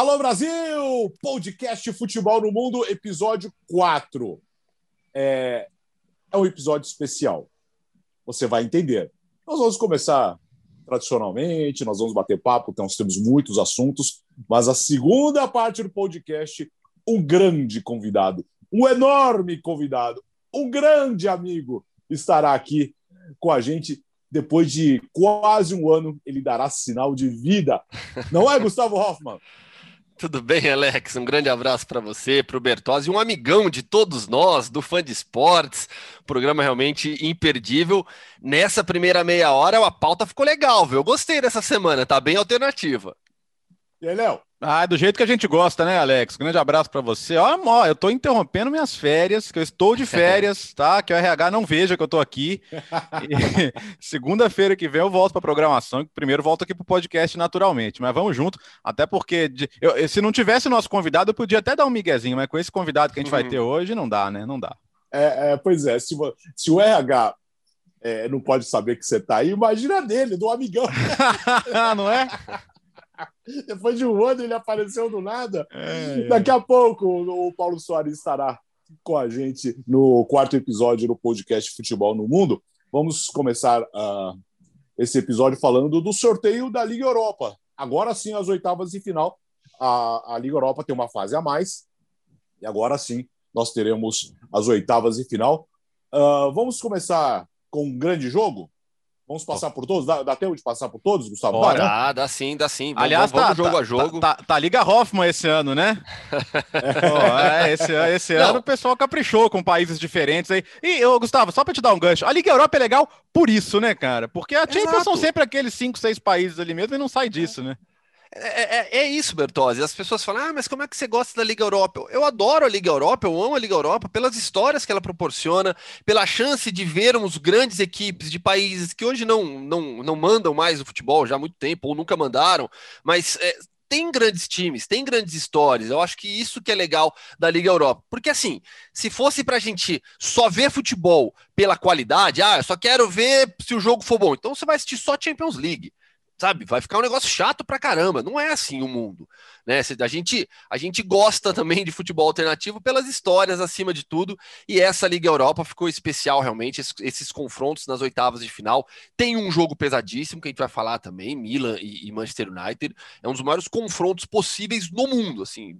Alô Brasil! Podcast Futebol no Mundo, episódio 4. É, é um episódio especial. Você vai entender. Nós vamos começar tradicionalmente, nós vamos bater papo, então nós temos muitos assuntos, mas a segunda parte do podcast, um grande convidado, um enorme convidado, um grande amigo estará aqui com a gente. Depois de quase um ano, ele dará sinal de vida. Não é, Gustavo Hoffman? Tudo bem, Alex? Um grande abraço para você, para o Bertozzi, um amigão de todos nós, do fã de esportes. Programa realmente imperdível. Nessa primeira meia hora, a pauta ficou legal, viu? Eu gostei dessa semana, tá bem alternativa. E aí, Léo? Ah, é do jeito que a gente gosta, né, Alex? Grande abraço para você. Ó, eu tô interrompendo minhas férias, que eu estou de férias, tá? Que o RH não veja que eu tô aqui. Segunda-feira que vem eu volto para programação, primeiro volto aqui pro podcast naturalmente, mas vamos junto, até porque de, eu, se não tivesse o nosso convidado, eu podia até dar um miguezinho, mas com esse convidado que a gente uhum. vai ter hoje, não dá, né? Não dá. É, é pois é, se, se o RH é, não pode saber que você tá aí, imagina dele, do amigão. não é? Depois de um ano ele apareceu do nada. É, Daqui a pouco o Paulo Soares estará com a gente no quarto episódio do podcast Futebol no Mundo. Vamos começar uh, esse episódio falando do sorteio da Liga Europa. Agora sim, as oitavas de final. A, a Liga Europa tem uma fase a mais. E agora sim, nós teremos as oitavas de final. Uh, vamos começar com um grande jogo? Vamos passar por todos? Dá, dá tempo de passar por todos, Gustavo? Bora. Dá, dá sim, dá sim. Vamos, Aliás, vamos, tá, jogo tá, a jogo. Tá, tá, tá, Liga Hoffman esse ano, né? É, esse, esse ano o pessoal caprichou com países diferentes aí. E, ô, Gustavo, só para te dar um gancho, a Liga Europa é legal por isso, né, cara? Porque a Champions são sempre aqueles cinco, seis países ali mesmo e não sai disso, né? É, é, é, é, isso, Bertozzi. As pessoas falam, ah, mas como é que você gosta da Liga Europa? Eu adoro a Liga Europa, eu amo a Liga Europa pelas histórias que ela proporciona, pela chance de vermos grandes equipes de países que hoje não, não, não mandam mais o futebol já há muito tempo, ou nunca mandaram, mas é, tem grandes times, tem grandes histórias. Eu acho que isso que é legal da Liga Europa. Porque assim, se fosse pra gente só ver futebol pela qualidade, ah, eu só quero ver se o jogo for bom. Então você vai assistir só Champions League sabe? Vai ficar um negócio chato pra caramba. Não é assim o mundo, né? A gente, a gente gosta também de futebol alternativo pelas histórias acima de tudo. E essa Liga Europa ficou especial realmente. Esses, esses confrontos nas oitavas de final. Tem um jogo pesadíssimo que a gente vai falar também, Milan e, e Manchester United. É um dos maiores confrontos possíveis no mundo, assim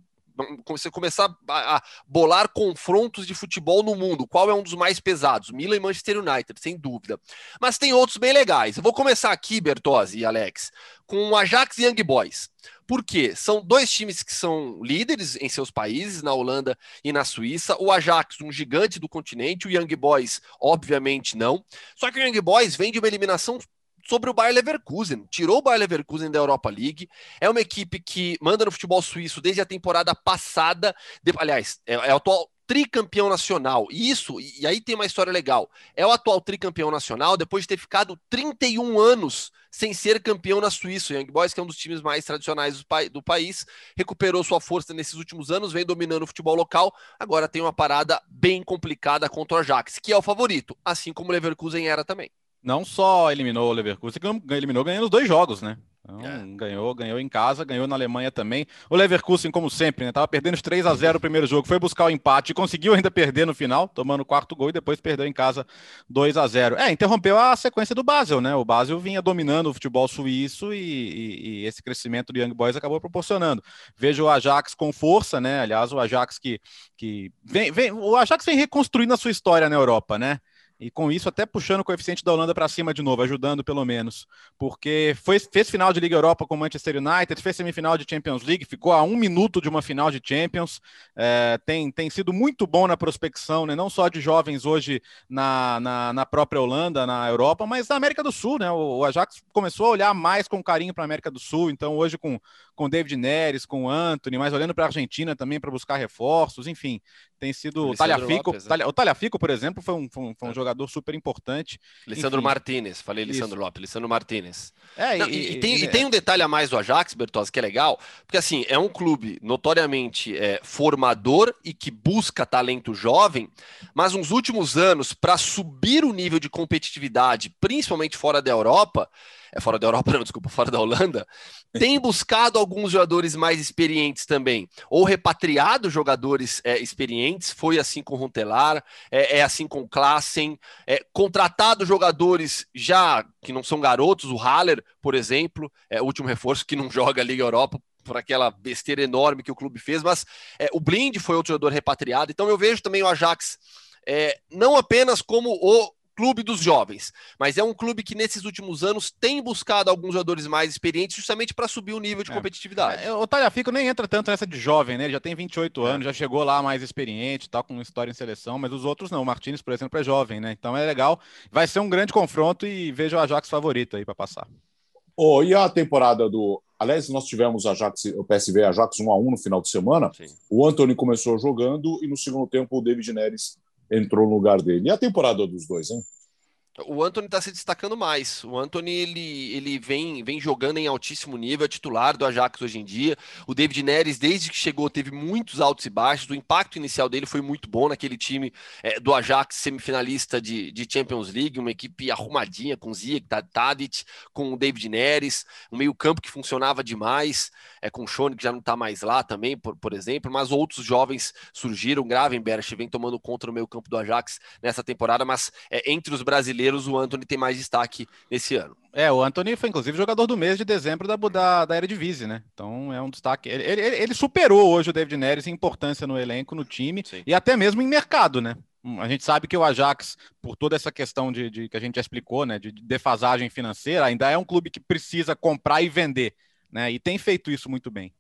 você começar a bolar confrontos de futebol no mundo, qual é um dos mais pesados? Milan e Manchester United, sem dúvida. Mas tem outros bem legais. Eu vou começar aqui, Bertozzi e Alex, com o Ajax e Young Boys. Por quê? São dois times que são líderes em seus países, na Holanda e na Suíça. O Ajax, um gigante do continente, o Young Boys, obviamente não. Só que o Young Boys vem de uma eliminação sobre o Bayer Leverkusen. Tirou o Bayer Leverkusen da Europa League. É uma equipe que manda no futebol suíço desde a temporada passada. De, aliás, é, é o atual tricampeão nacional. E isso, e aí tem uma história legal. É o atual tricampeão nacional depois de ter ficado 31 anos sem ser campeão na Suíça. O Young Boys, que é um dos times mais tradicionais do, do país, recuperou sua força nesses últimos anos, vem dominando o futebol local. Agora tem uma parada bem complicada contra o Ajax, que é o favorito, assim como o Leverkusen era também não só eliminou o Leverkusen, eliminou ganhando os dois jogos, né? Então, é. ganhou, ganhou em casa, ganhou na Alemanha também. O Leverkusen, como sempre, né? Tava perdendo os 3 a 0 o primeiro jogo, foi buscar o empate e conseguiu ainda perder no final, tomando o quarto gol e depois perdeu em casa 2 a 0 É, interrompeu a sequência do Basel, né? O Basel vinha dominando o futebol suíço e, e, e esse crescimento do Young Boys acabou proporcionando. Vejo o Ajax com força, né? Aliás, o Ajax que, que vem, vem, o Ajax vem reconstruindo a sua história na Europa, né? E com isso, até puxando o coeficiente da Holanda para cima de novo, ajudando pelo menos. Porque foi, fez final de Liga Europa com o Manchester United, fez semifinal de Champions League, ficou a um minuto de uma final de Champions. É, tem, tem sido muito bom na prospecção, né? não só de jovens hoje na, na, na, própria Holanda, na Europa, mas na América do Sul. Né? O, o Ajax começou a olhar mais com carinho para a América do Sul. Então, hoje, com, com David Neres, com Anthony, mas olhando para a Argentina também para buscar reforços, enfim, tem sido. O Talhafico, Lopes, né? o Talhafico, por exemplo, foi um, foi um, foi um é. jogador super importante. Lissandro Martinez, falei Lissandro Isso. Lopes, Lissandro Martinez. É, Não, e, e, tem, e, tem, um detalhe a mais do Ajax, Bertozzi, que é legal, porque assim, é um clube notoriamente é, formador e que busca talento jovem, mas nos últimos anos, para subir o nível de competitividade, principalmente fora da Europa, é fora da Europa, não, desculpa, fora da Holanda, tem buscado alguns jogadores mais experientes também, ou repatriado jogadores é, experientes, foi assim com o Runtelar, é, é, assim com o Klassen, é, contratado jogadores já que não são garotos, o Haller, por exemplo, é o último reforço que não joga a Liga Europa, por aquela besteira enorme que o clube fez, mas é, o Blind foi outro jogador repatriado, então eu vejo também o Ajax é, não apenas como o clube dos jovens, mas é um clube que nesses últimos anos tem buscado alguns jogadores mais experientes justamente para subir o nível de é. competitividade. É, o Talhafico nem entra tanto nessa de jovem, né? Ele já tem 28 é. anos, já chegou lá mais experiente, tá com história em seleção, mas os outros não. O Martins, por exemplo, é jovem, né? Então é legal. Vai ser um grande confronto e vejo o Ajax favorito aí para passar. Oh, e a temporada do. Aliás, nós tivemos Ajax, o PSV Ajax 1 a 1 no final de semana. Sim. O Anthony começou jogando e no segundo tempo o David Neres entrou no lugar dele. E a temporada dos dois, hein? O Anthony está se destacando mais. O Anthony ele, ele vem, vem jogando em altíssimo nível, é titular do Ajax hoje em dia. O David Neres, desde que chegou, teve muitos altos e baixos. O impacto inicial dele foi muito bom naquele time é, do Ajax, semifinalista de, de Champions League, uma equipe arrumadinha com Ziyech, Tadic, com o David Neres, um meio-campo que funcionava demais, é, com o Schone, que já não está mais lá também, por, por exemplo. Mas outros jovens surgiram. Gravenberch vem tomando conta no meio-campo do Ajax nessa temporada, mas é, entre os brasileiros brasileiros, o Anthony tem mais destaque nesse ano. É, o Anthony foi inclusive jogador do mês de dezembro da, da, da Eredivisie, né? Então é um destaque. Ele, ele, ele, superou hoje o David Neres em importância no elenco, no time Sim. e até mesmo em mercado, né? A gente sabe que o Ajax, por toda essa questão de, de que a gente já explicou, né, de defasagem financeira, ainda é um clube que precisa comprar e vender, né? E tem feito isso muito bem.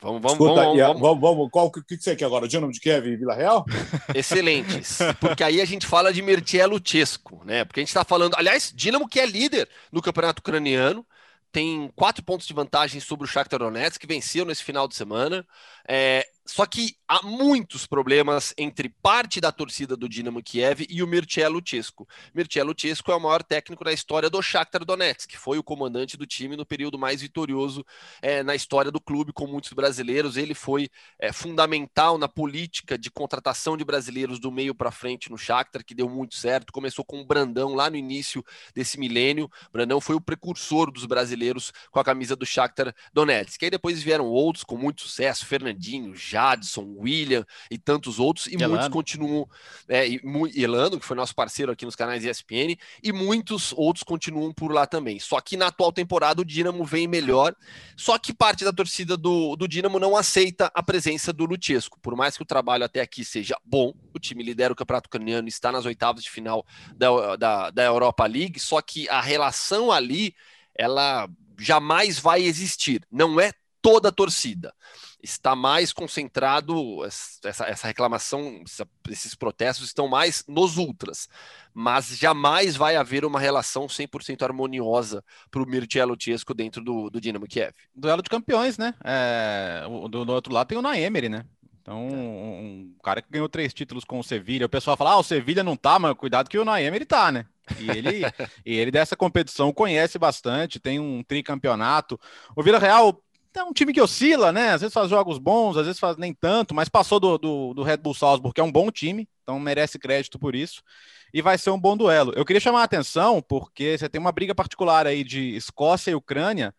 Vamos, vamos, Escuta, vamos, vamos, vamos, vamos. Qual que, que você quer agora? Dinamo de Kiev e Vila Real? Excelentes. Porque aí a gente fala de Mirtielo Chesco, né? Porque a gente está falando, aliás, Dinamo que é líder no campeonato ucraniano, tem quatro pontos de vantagem sobre o Shakhtar Donetsk, que venceu nesse final de semana. É, só que há muitos problemas entre parte da torcida do Dinamo Kiev e o Mircea Chesco. Mircea Chesco é o maior técnico da história do Shakhtar Donetsk, que foi o comandante do time no período mais vitorioso é, na história do clube, com muitos brasileiros. Ele foi é, fundamental na política de contratação de brasileiros do meio para frente no Shakhtar, que deu muito certo. Começou com o Brandão lá no início desse milênio. Brandão foi o precursor dos brasileiros com a camisa do Shakhtar Donetsk. E aí depois vieram outros com muito sucesso, Fernandinho, Jadson, William e tantos outros, e Elano. muitos continuam, é, e, Elano, que foi nosso parceiro aqui nos canais ESPN, e muitos outros continuam por lá também. Só que na atual temporada o Dinamo vem melhor, só que parte da torcida do, do Dinamo não aceita a presença do Luchesco. Por mais que o trabalho até aqui seja bom, o time lidera o campeonato ucraniano, está nas oitavas de final da, da, da Europa League, só que a relação ali, ela jamais vai existir. Não é toda a torcida está mais concentrado, essa, essa reclamação, esses protestos estão mais nos ultras, mas jamais vai haver uma relação 100% harmoniosa para o Mircea Luchesco dentro do, do Dinamo Kiev. Duelo de campeões, né? É, do, do, outro lado tem o Naemery, né? Então, é. um, cara que ganhou três títulos com o Sevilha, o pessoal fala, ah, o Sevilha não tá, mas cuidado que o Naemery tá, né? E ele, e ele dessa competição conhece bastante, tem um tricampeonato. O Vila Real é um time que oscila, né? Às vezes faz jogos bons, às vezes faz nem tanto, mas passou do, do, do, Red Bull Salzburg, que é um bom time, então merece crédito por isso. E vai ser um bom duelo. Eu queria chamar a atenção, porque você tem uma briga particular aí de Escócia e Ucrânia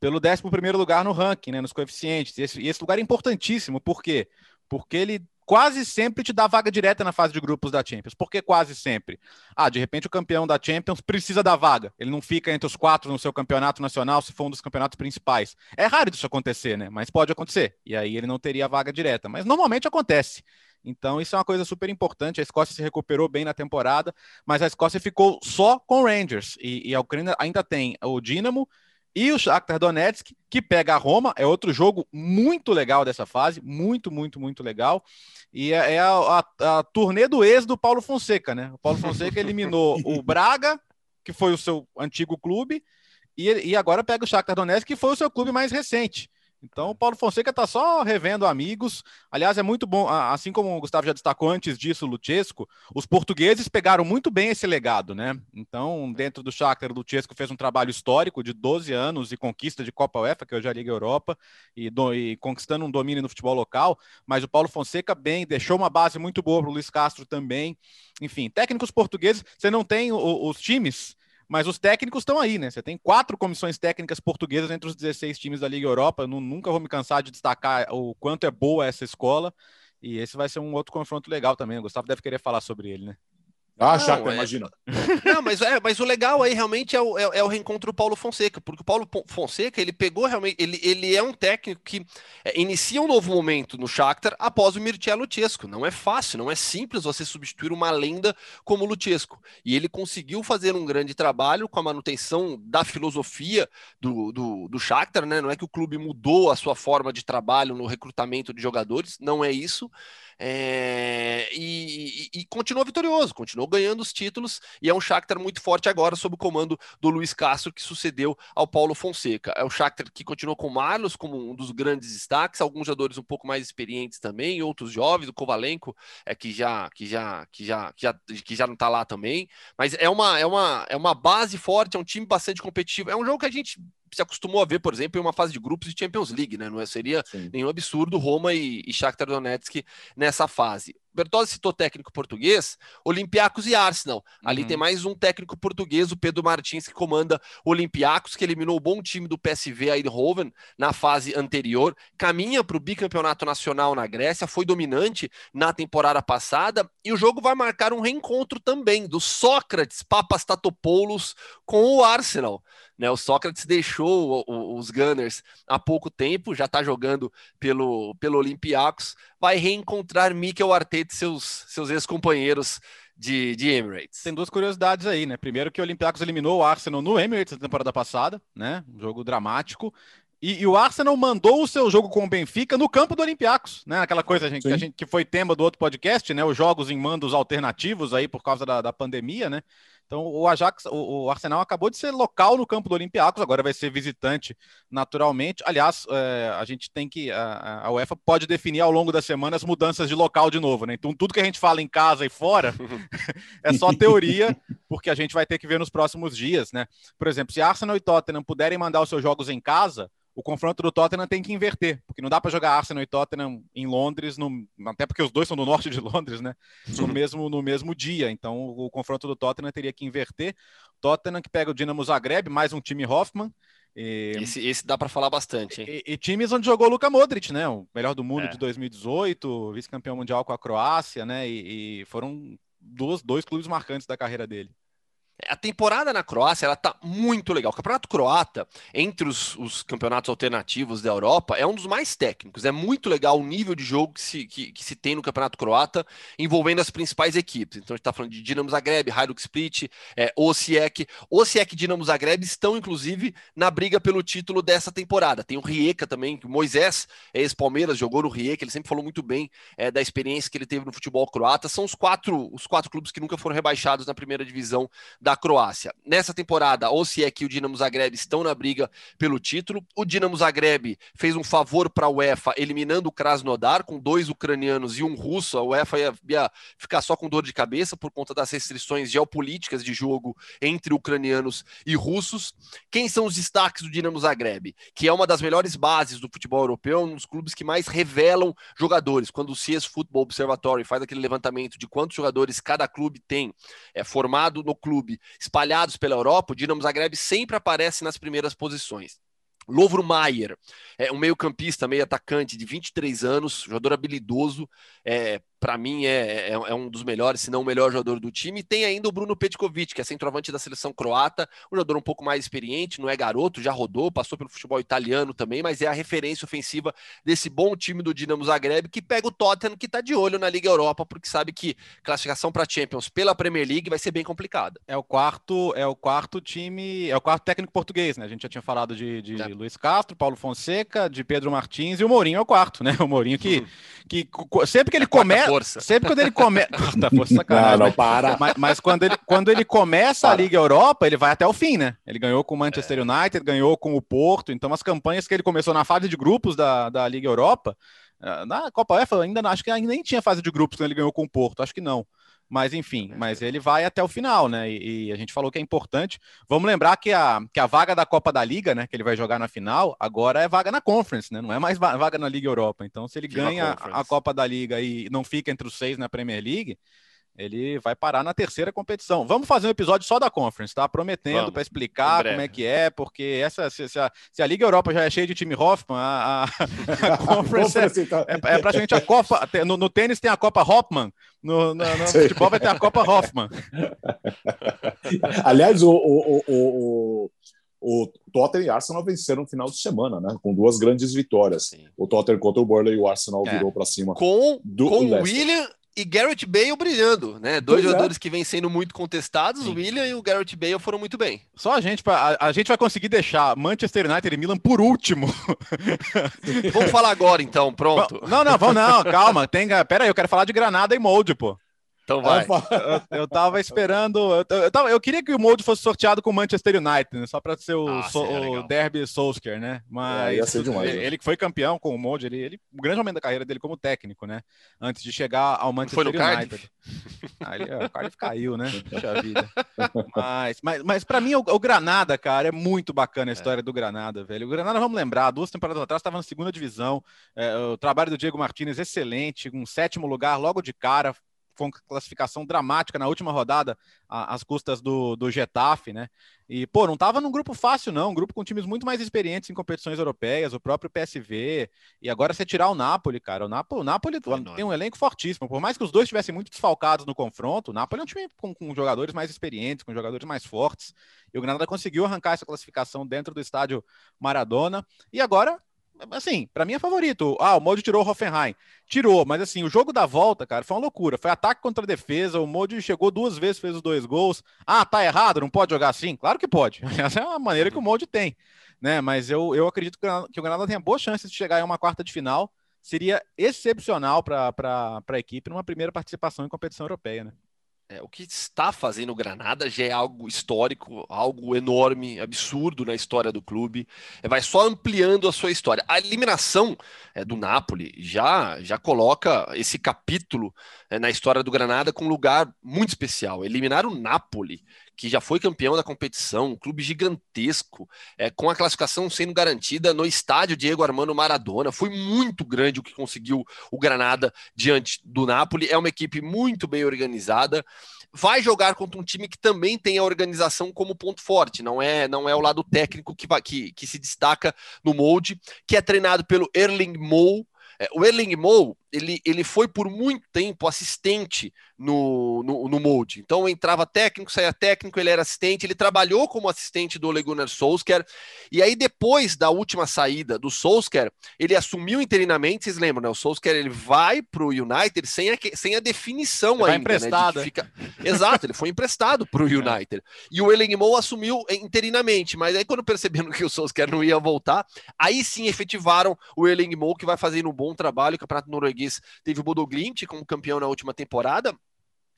pelo 11 lugar no ranking, né? Nos coeficientes. E esse, e esse lugar é importantíssimo, por quê? Porque ele quase sempre te dá vaga direta na fase de grupos da Champions. Por que quase sempre? Ah, de repente o campeão da Champions precisa da vaga. Ele não fica entre os quatro no seu campeonato nacional se for um dos campeonatos principais. É raro isso acontecer, né? Mas pode acontecer. E aí ele não teria vaga direta. Mas normalmente acontece. Então, isso é uma coisa super importante. A Escócia se recuperou bem na temporada, mas a Escócia ficou só com o Rangers. E, e a Ucrânia ainda tem o Dinamo e o Shakhtar Donetsk, que pega a Roma, é outro jogo muito legal dessa fase, muito, muito, muito legal. E é, é a, a, a turnê do ex do Paulo Fonseca, né? O Paulo Fonseca eliminou o Braga, que foi o seu antigo clube, e, e agora pega o Shakhtar Donetsk, que foi o seu clube mais recente. Então, o Paulo Fonseca está só revendo amigos. Aliás, é muito bom, assim como o Gustavo já destacou antes disso, o Luchesco, os portugueses pegaram muito bem esse legado, né? Então, dentro do Shakhtar, o Luchesco fez um trabalho histórico de 12 anos e conquista de Copa UEFA, que hoje é a Liga Europa, e, do, e conquistando um domínio no futebol local. Mas o Paulo Fonseca, bem, deixou uma base muito boa para o Luiz Castro também. Enfim, técnicos portugueses, você não tem os times Mas os técnicos estão aí, né? Você tem quatro comissões técnicas portuguesas entre os 16 times da Liga Europa. Eu nunca vou me cansar de destacar o quanto é boa essa escola. E esse vai ser um outro confronto legal também. O Gustavo deve querer falar sobre ele, né? Ah, chapa, é... imagina. Não, mas, é, mas o legal aí realmente é o, é, é, o reencontro do Paulo Fonseca, porque o Paulo Fonseca, ele pegou realmente, ele, ele é um técnico que é, inicia um novo momento no Shakhtar após o Mircea Luchesco. Não é fácil, não é simples você substituir uma lenda como o Luchesco. E ele conseguiu fazer um grande trabalho com a manutenção da filosofia do, do, do Shakhtar, né? Não é que o clube mudou a sua forma de trabalho no recrutamento de jogadores, não é isso. É, e, e, e, continuou vitorioso, continuou ganhando os títulos e é um Shakhtar muito forte agora sob o comando do Luiz Castro que sucedeu ao Paulo Fonseca. É o Shakhtar que continuou com o Marlos como um dos grandes destaques, alguns jogadores um pouco mais experientes também, outros jovens, o Kovalenko é que já que já que já que já, que já não está lá também, mas é uma é uma é uma base forte, é um time bastante competitivo. É um jogo que a gente se acostumou a ver, por exemplo, em uma fase de grupos de Champions League, né? Não é, seria Sim. nenhum absurdo Roma e, e Shakhtar Donetsk nessa fase. Bertozzi citou técnico português, Olympiacos e Arsenal. Ali uhum. tem mais um técnico português, o Pedro Martins, que comanda Olympiacos, que eliminou o bom time do PSV Eindhoven na fase anterior, caminha para o bicampeonato nacional na Grécia, foi dominante na temporada passada, e o jogo vai marcar um reencontro também do Sócrates Papastatopoulos com o Arsenal. Né, o Sócrates deixou os Gunners há pouco tempo, já está jogando pelo, pelo Olympiacos, vai reencontrar Mikel Arteta e seus, seus ex-companheiros de, de Emirates. Tem duas curiosidades aí, né? Primeiro que o Olympiacos eliminou o Arsenal no Emirates na temporada passada, né? Um jogo dramático. E, e, o Arsenal mandou o seu jogo com o Benfica no campo do Olympiacos, né? Aquela coisa gente, que, a gente, que foi tema do outro podcast, né? Os jogos em mandos alternativos aí por causa da, da pandemia, né? Então, o Ajax, o, o, Arsenal acabou de ser local no campo do Olympiacos, agora vai ser visitante naturalmente. Aliás, é, a gente tem que. A, a, UEFA pode definir ao longo da semana as mudanças de local de novo, né? Então, tudo que a gente fala em casa e fora é só teoria, porque a gente vai ter que ver nos próximos dias, né? Por exemplo, se Arsenal e Tottenham puderem mandar os seus jogos em casa, o confronto do Tottenham tem que inverter, porque não dá para jogar Arsenal e Tottenham em Londres, no, até porque os dois são do norte de Londres, né? No mesmo, no mesmo dia. Então o confronto do Tottenham teria que inverter. Tottenham que pega o Dinamo Zagreb, mais um time Hoffman. E, esse, esse dá para falar bastante. E, e, times onde jogou o Luka Modric, né? O melhor do mundo é. de 2018, vice-campeão mundial com a Croácia, né? E, e foram duas, dois clubes marcantes da carreira dele. A temporada na Croácia ela tá muito legal. O campeonato croata, entre os, os, campeonatos alternativos da Europa, é um dos mais técnicos. É muito legal o nível de jogo que se, que, que se tem no campeonato croata, envolvendo as principais equipes. Então a gente está falando de Dinamo Zagreb, Hajduk Split, é, Osijek. Osijek e Dinamo Zagreb estão, inclusive, na briga pelo título dessa temporada. Tem o Rijeka também, que o Moisés, ex-Palmeiras, jogou no Rijeka. Ele sempre falou muito bem é, da experiência que ele teve no futebol croata. São os quatro, os quatro clubes que nunca foram rebaixados na primeira divisão da da Croácia. Nessa temporada, ou se é que o Dinamo Zagreb estão na briga pelo título. O Dinamo Zagreb fez um favor para a UEFA, eliminando o Krasnodar, com dois ucranianos e um russo. A UEFA ia, ia ficar só com dor de cabeça por conta das restrições geopolíticas de jogo entre ucranianos e russos. Quem são os destaques do Dinamo Zagreb? Que é uma das melhores bases do futebol europeu, um dos clubes que mais revelam jogadores. Quando o CS Football Observatory faz aquele levantamento de quantos jogadores cada clube tem é, formado no clube espalhados pela Europa, o Dinamo Zagreb sempre aparece nas primeiras posições. Lovro Maier, é um meio-campista, meio atacante de 23 anos, jogador habilidoso, é, para mim é, é, é, um dos melhores, se não o melhor jogador do time. E tem ainda o Bruno Petkovic, que é centroavante da seleção croata, um jogador um pouco mais experiente, não é garoto, já rodou, passou pelo futebol italiano também, mas é a referência ofensiva desse bom time do Dinamo Zagreb, que pega o Tottenham, que está de olho na Liga Europa, porque sabe que classificação para Champions pela Premier League vai ser bem complicada. É o quarto, é o quarto time, é o quarto técnico português, né? A gente já tinha falado de, de é. Luiz Castro, Paulo Fonseca, de Pedro Martins e o Mourinho é o quarto, né? O Mourinho que, uhum. que sempre que ele começa força. Sempre quando ele começa. Tá, força sacanagem. Não, não, para. Mas, mas, quando, ele, quando ele começa para. a Liga Europa, ele vai até o fim, né? Ele ganhou com o Manchester é. United, ganhou com o Porto. Então, as campanhas que ele começou na fase de grupos da, da Liga Europa, eh, na Copa UEFA, ainda acho que ainda nem tinha fase de grupos quando ele ganhou com o Porto. Acho que não. Mas enfim, mas ele vai até o final, né? E, e, a gente falou que é importante. Vamos lembrar que a, que a vaga da Copa da Liga, né? Que ele vai jogar na final, agora é vaga na Conference, né? Não é mais vaga na Liga Europa. Então, se ele Viva ganha a, a Copa da Liga e não fica entre os seis na Premier League, ele vai parar na terceira competição. Vamos fazer um episódio só da Conference, tá? Prometendo para explicar como é que é, porque essa se, se, a, se, a, Liga Europa já é cheia de time Hoffman, a, a, a Conference é, então. é, é, praticamente a Copa. No, no, tênis tem a Copa Hoffman, no, no, no futebol vai ter a Copa Hoffman. Aliás, o, o, o, o, Tottenham e Arsenal venceram no final de semana, né? Com duas grandes vitórias. Sim. O Tottenham contra o Burnley e o Arsenal é. virou para cima. Com, do com o William e Garrett Bale brilhando, né? Dois pois é. jogadores é. que vêm sendo muito contestados, Sim. o William e o Garrett Bale foram muito bem. Só a gente, a, a gente vai conseguir deixar Manchester United e Milan por último. vamos falar agora então, pronto. Não, não, vamos não, calma. Tem, pera aí, eu quero falar de Granada e Molde, pô. Então vai. Eu, eu tava esperando. Eu, eu, tava, eu queria que o Molde fosse sorteado com o Manchester United, né? só para ser o, ah, so, o Derby Solskjaer, né? Mas é, demais, ele, né? ele, que foi campeão com o Molde, ele, ele, o grande momento da carreira dele como técnico, né? Antes de chegar ao Manchester foi no United. Ah, ele, o Cardiff caiu, né? Puxa vida. Mas, mas, mas para mim, o, o, Granada, cara, é muito bacana a é. história é. do Granada, velho. O Granada, vamos lembrar, duas temporadas atrás estava na segunda divisão. É, o trabalho do Diego Martinez excelente, um sétimo lugar logo de cara foi uma classificação dramática na última rodada, às custas do, do Getafe, né? E, pô, não tava num grupo fácil, não. Um grupo com times muito mais experientes em competições europeias, o próprio PSV. E agora você tirar o Napoli, cara. O Napoli, o Napoli tem um elenco fortíssimo. Por mais que os dois estivessem muito desfalcados no confronto, o Napoli é um time com, com jogadores mais experientes, com jogadores mais fortes. E o Granada conseguiu arrancar essa classificação dentro do estádio Maradona. E agora assim, para mim é favorito. Ah, o Modi tirou o Hoffenheim. Tirou, mas assim, o jogo da volta, cara, foi uma loucura. Foi ataque contra defesa, o Modi chegou duas vezes, fez os dois gols. Ah, tá errado, não pode jogar assim? Claro que pode. Essa é a maneira que o Modi tem, né? Mas eu, eu acredito que o Granada tem boa chance de chegar em uma quarta de final. Seria excepcional para a equipe numa primeira participação em competição europeia, né? É, o que está fazendo o Granada já é algo histórico, algo enorme, absurdo na história do clube. É, vai só ampliando a sua história. A eliminação é, do Napoli já, já coloca esse capítulo é, na história do Granada com um lugar muito especial. Eliminar o Napoli, que já foi campeão da competição, um clube gigantesco, é, com a classificação sendo garantida no estádio Diego Armando Maradona. Foi muito grande o que conseguiu o Granada diante do Napoli. É uma equipe muito bem organizada. Vai jogar contra um time que também tem a organização como ponto forte, não é não é o lado técnico que, que, que se destaca no molde, que é treinado pelo Erling Moe. É, o Erling Moe ele, ele foi por muito tempo assistente no, no, no molde. Então entrava técnico, saía técnico, ele era assistente, ele trabalhou como assistente do Ole Gunnar Solskjaer, e aí depois da última saída do Solskjaer, ele assumiu interinamente, vocês lembram, né? O Solskjaer ele vai para o United sem a, sem a definição ele ainda. Emprestado. Né, fica... Exato, ele foi emprestado para o. United. E o Elengmo assumiu interinamente, mas aí quando perceberam que o Solskjaer não ia voltar, aí sim efetivaram o Elengmo, que vai fazendo um bom trabalho, o Campeonato Norueguês norueguês teve o Bodo Glimt como campeão na última temporada,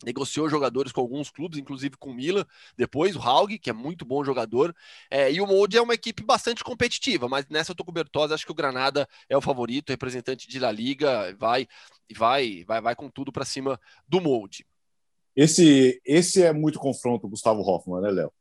negociou jogadores com alguns clubes, inclusive com o Milan, depois o Haug, que é muito bom jogador, é, e o Molde é uma equipe bastante competitiva, mas nessa eu tô com o Bertozzi, acho que o Granada é o favorito, representante de La Liga, vai vai vai vai com tudo para cima do Molde. Esse esse é muito confronto Gustavo Hoffmann, né, Léo?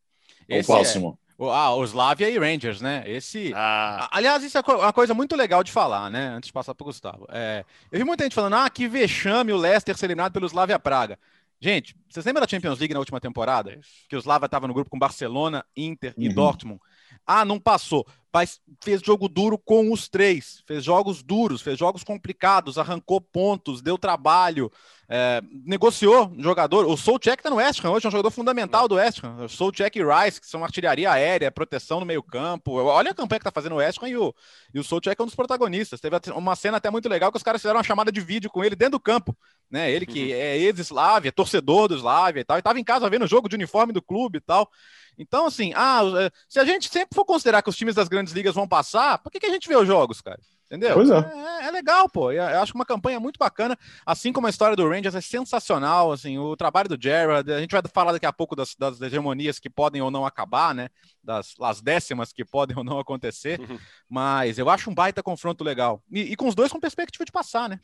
É o próximo. É. Ah, os Slavia e Rangers, né? Esse. Ah. Aliás, isso é uma coisa muito legal de falar, né? Antes de passar para o Gustavo. É... Eu vi muita gente falando, ah, que vexame o Leicester ser eliminado pelo Slavia Praga. Gente, vocês lembram da Champions League na última temporada? Que o Slavia estava no grupo com Barcelona, Inter uhum. e Dortmund. Ah, não passou mas fez jogo duro com os três, fez jogos duros, fez jogos complicados, arrancou pontos, deu trabalho, é, negociou jogador. O Soucek tá no West Ham hoje, é um jogador fundamental do West Ham. O Soucek e Rice, que são artilharia aérea, proteção no meio campo. Olha a campanha que tá fazendo o West Ham e o, e o Soucek é um dos protagonistas. Teve uma cena até muito legal que os caras fizeram uma chamada de vídeo com ele dentro do campo. Né? Ele que uhum. é ex-Slavia, torcedor do Slavia e tal, e tava em casa vendo o jogo de uniforme do clube e tal. Então, assim, ah, é, se a gente sempre for considerar que os times das grandes ligas vão passar, por que, que a gente vê os jogos, cara? Entendeu? Pois é. É, é legal, pô. Eu acho que uma campanha muito bacana, assim como a história do Rangers é sensacional, assim, o trabalho do Gerard, a gente vai falar daqui a pouco das, das hegemonias que podem ou não acabar, né? Das, das décimas que podem ou não acontecer, uhum. mas eu acho um baita confronto legal. E, e com os dois com perspectiva de passar, né?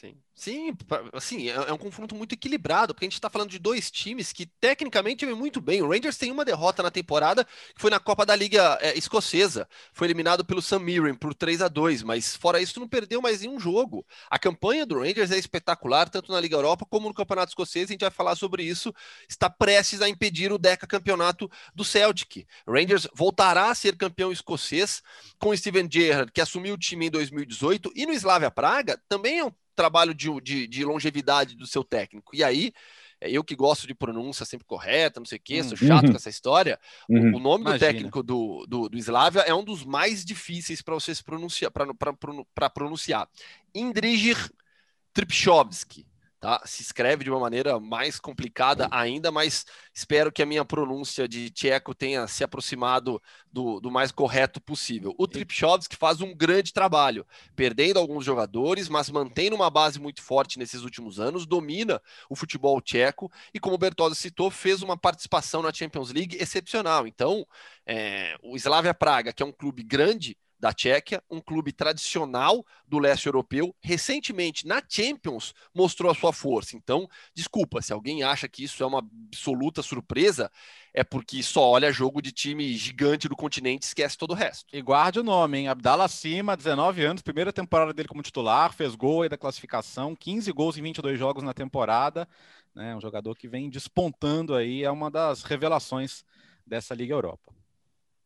Sim, sim, assim, é, é um confronto muito equilibrado, porque a gente está falando de dois times que tecnicamente vêm muito bem. O Rangers tem uma derrota na temporada, que foi na Copa da Liga é, Escocesa. Foi eliminado pelo St. Mirren por 3 a 2 mas fora isso não perdeu mais nenhum jogo. A campanha do Rangers é espetacular, tanto na Liga Europa como no Campeonato Escocês, a gente vai falar sobre isso. Está prestes a impedir o Deca Campeonato do Celtic. O Rangers voltará a ser campeão escocês com Steven Gerrard, que assumiu o time em 2018, e no Slavia Praga também é um trabalho de, de, de, longevidade do seu técnico. E aí, é eu que gosto de pronúncia sempre correta, não sei o quê, sou chato uhum. com essa história. Uhum. O, nome Imagina. do técnico do, do, do Slavia é um dos mais difíceis para você se pronunciar, para pronunciar. Indrigir Tripchovski. Tá? Se escreve de uma maneira mais complicada ainda, mas espero que a minha pronúncia de tcheco tenha se aproximado do, do mais correto possível. O Tripchovski faz um grande trabalho, perdendo alguns jogadores, mas mantém uma base muito forte nesses últimos anos, domina o futebol tcheco e, como o Bertozzi citou, fez uma participação na Champions League excepcional. Então, é, o Slavia Praga, que é um clube grande, da Tchequia, um clube tradicional do leste europeu, recentemente na Champions mostrou a sua força. Então, desculpa, se alguém acha que isso é uma absoluta surpresa, é porque só olha jogo de time gigante do continente e esquece todo o resto. E guarde o nome, hein? Abdala Cima, 19 anos, primeira temporada dele como titular, fez gol aí da classificação, 15 gols em 22 jogos na temporada, né? Um jogador que vem despontando aí, é uma das revelações dessa Liga Europa.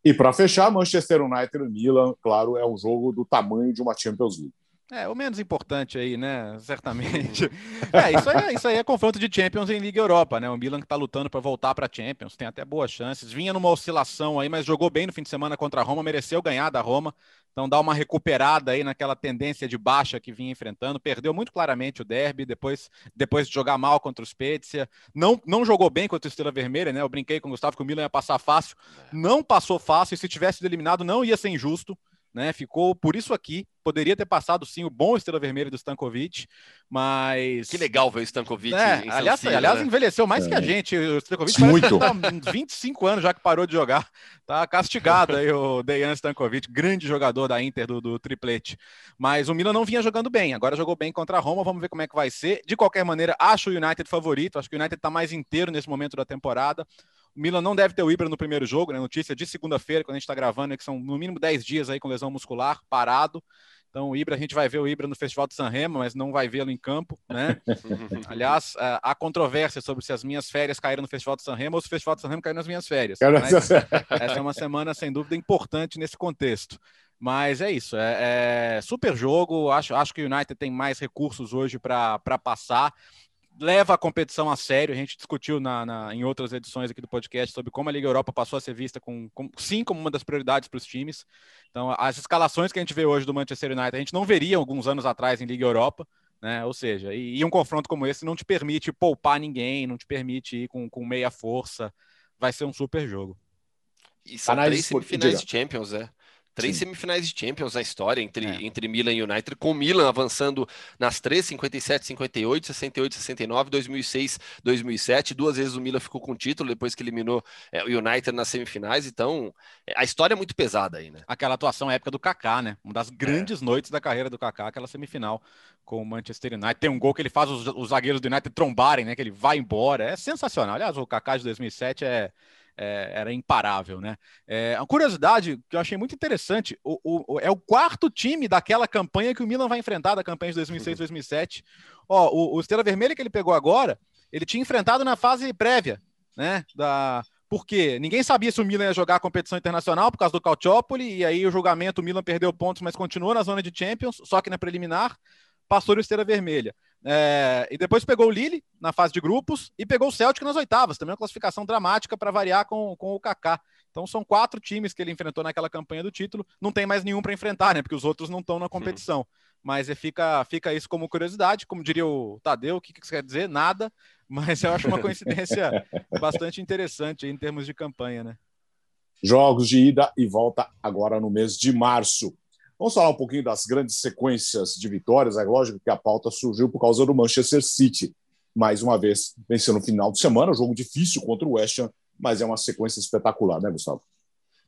E para fechar, Manchester United e Milan, claro, é um jogo do tamanho de uma Champions League. É, o menos importante aí, né? Certamente. É, isso aí, isso aí é confronto de Champions em Liga Europa, né? O Milan que tá lutando para voltar para Champions, tem até boas chances. Vinha numa oscilação aí, mas jogou bem no fim de semana contra a Roma, mereceu ganhar da Roma. Então dá uma recuperada aí naquela tendência de baixa que vinha enfrentando. Perdeu muito claramente o derby depois, depois de jogar mal contra o Spezia. Não, não jogou bem contra o Estrela Vermelha, né? Eu brinquei com o Gustavo que o Milan ia passar fácil. Não passou fácil e se tivesse eliminado não ia ser injusto né? Ficou por isso aqui. Poderia ter passado sim o bom Estrela Vermelha do Stankovic, mas. Que legal ver o Stankovic. É, aliás, Ciro, aliás né? envelheceu mais é. que a é. gente. O Stankovic Muito. Tá 25 anos já que parou de jogar. Tá castigado aí o Dejan Stankovic, grande jogador da Inter do, do triplete. Mas o Milan não vinha jogando bem. Agora jogou bem contra a Roma. Vamos ver como é que vai ser. De qualquer maneira, acho o United favorito. Acho que o United está mais inteiro nesse momento da temporada. O Milan não deve ter o Ibra no primeiro jogo, né? Notícia de segunda-feira, quando a gente está gravando, é que são no mínimo 10 dias aí com lesão muscular, parado. Então, o Ibra, a gente vai ver o Ibra no Festival de Sanremo, mas não vai vê-lo em campo, né? Aliás, há controvérsia sobre se as minhas férias caíram no Festival de Sanremo ou se o Festival de Sanremo caiu nas minhas férias. essa é uma semana, sem dúvida, importante nesse contexto. Mas é isso, é, é super jogo. Acho, acho que o United tem mais recursos hoje para passar leva a competição a sério. A gente discutiu na, na, em outras edições aqui do podcast sobre como a Liga Europa passou a ser vista com, com sim como uma das prioridades para os times. Então, as escalações que a gente vê hoje do Manchester United, a gente não veria alguns anos atrás em Liga Europa. Né? Ou seja, e, e um confronto como esse não te permite poupar ninguém, não te permite ir com, com meia força. Vai ser um super jogo. E são três semifinais de Champions, é. Três Sim. semifinais de Champions na história entre, é. entre Milan e United, com Milan avançando nas três, 57, 58, 68, 69, 2006, 2007. Duas vezes o Milan ficou com o título depois que eliminou é, o United nas semifinais. Então, é, a história é muito pesada aí, né? Aquela atuação época do Kaká, né? Uma das grandes é. noites da carreira do Kaká, aquela semifinal com o Manchester United. Tem um gol que ele faz os, os zagueiros do United trombarem, né? Que ele vai embora. É sensacional. Aliás, o Kaká de 2007 é é, era imparável, né? É, uma curiosidade que eu achei muito interessante: o, o, é o quarto time daquela campanha que o Milan vai enfrentar, da campanha de 2006-2007. Ó, o, o Estrela Vermelha que ele pegou agora, ele tinha enfrentado na fase prévia, né? Da, porque ninguém sabia se o Milan ia jogar a competição internacional por causa do Calciopoli, e aí o julgamento, o Milan perdeu pontos, mas continua na zona de Champions, só que na preliminar passou o Estrela Vermelha. É, e depois pegou o Lille na fase de grupos e pegou o Celtic nas oitavas, também uma classificação dramática para variar com, com o Kaká. Então são quatro times que ele enfrentou naquela campanha do título. Não tem mais nenhum para enfrentar, né? Porque os outros não estão na competição. Uhum. Mas é, fica, fica isso como curiosidade, como diria o Tadeu, o que, que isso quer dizer? Nada. Mas eu acho uma coincidência bastante interessante em termos de campanha, né? Jogos de ida e volta agora no mês de março. Vamos falar um pouquinho das grandes sequências de vitórias. É lógico que a pauta surgiu por causa do Manchester City. Mais uma vez, venceu no final de semana, um jogo difícil contra o West Ham, mas é uma sequência espetacular, né, Gustavo?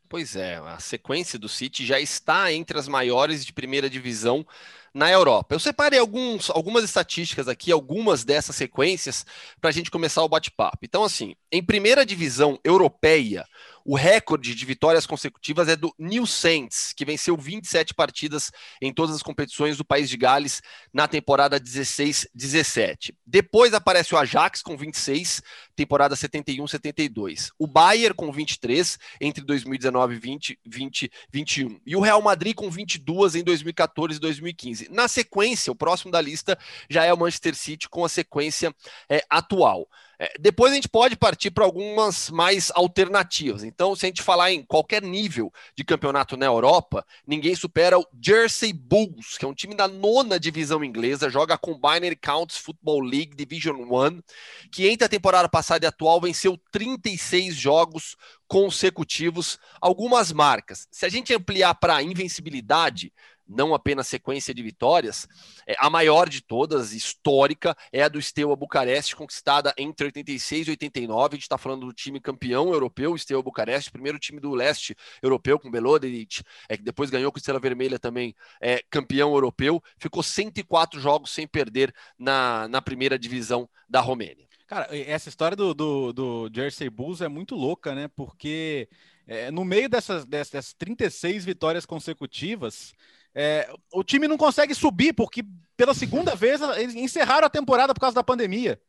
Pois é, a sequência do City já está entre as maiores de primeira divisão na Europa. Eu separei alguns, algumas estatísticas aqui, algumas dessas sequências, para a gente começar o bate-papo. Então, assim, em primeira divisão europeia, o recorde de vitórias consecutivas é do New Saints, que venceu 27 partidas em todas as competições do país de Gales na temporada 16-17. Depois aparece o Ajax com 26, temporada 71-72. O Bayern com 23 entre 2019 e 20, 20, 21. E o Real Madrid com 22 em 2014 e 2015. Na sequência, o próximo da lista já é o Manchester City com a sequência é, atual. É, depois a gente pode partir para algumas mais alternativas. Então, se a gente falar em qualquer nível de campeonato na Europa, ninguém supera o Jersey Bulls, que é um time da nona divisão inglesa, joga a Combined Counts Football League Division 1, que entre a temporada passada e atual venceu 36 jogos consecutivos, algumas marcas. Se a gente ampliar para invencibilidade, não apenas sequência de vitórias, é, a maior de todas, histórica, é a do Steaua Bucareste, conquistada entre 86 e 89. A gente está falando do time campeão europeu, Steaua Bucareste, primeiro time do leste europeu com Belodedic, é, que depois ganhou com Estrela Vermelha também, é, campeão europeu. Ficou 104 jogos sem perder na, na primeira divisão da Romênia. Cara, essa história do, do, do Jersey Bulls é muito louca, né? Porque é, no meio dessas, dessas 36 vitórias consecutivas, é, o time não consegue subir, porque pela segunda vez eles encerraram a temporada por causa da pandemia.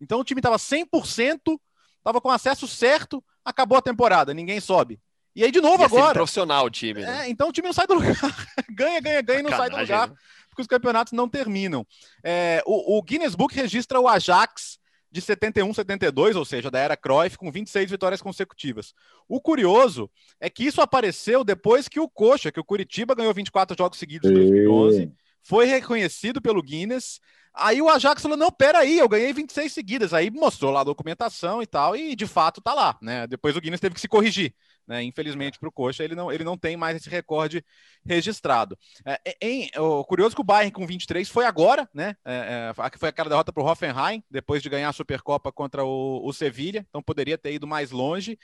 Então o time estava 100%, estava com acesso certo, acabou a temporada, ninguém sobe. E aí, de novo, agora. profissional o time. Né? É, então o time não sai do lugar. ganha, ganha, ganha e não sai do lugar, né? porque os campeonatos não terminam. É, o, o Guinness Book registra o Ajax de 71, 72, ou seja, da era Cruyff, com 26 vitórias consecutivas. O curioso é que isso apareceu depois que o Coxa, que o Curitiba ganhou 24 jogos seguidos em 2011, foi reconhecido pelo Guinness. Aí o Ajax falou: não, peraí, eu ganhei 26 seguidas. Aí mostrou lá a documentação e tal, e de fato tá lá, né? Depois o Guinness teve que se corrigir. Né? Infelizmente para o Coxa, ele não, ele não tem mais esse recorde registrado. É, é em, o curioso que o Bayern com 23 foi agora, né? É, é, foi aquela derrota para o Hoffenheim, depois de ganhar a Supercopa contra o, o Sevilha, então poderia ter ido mais longe.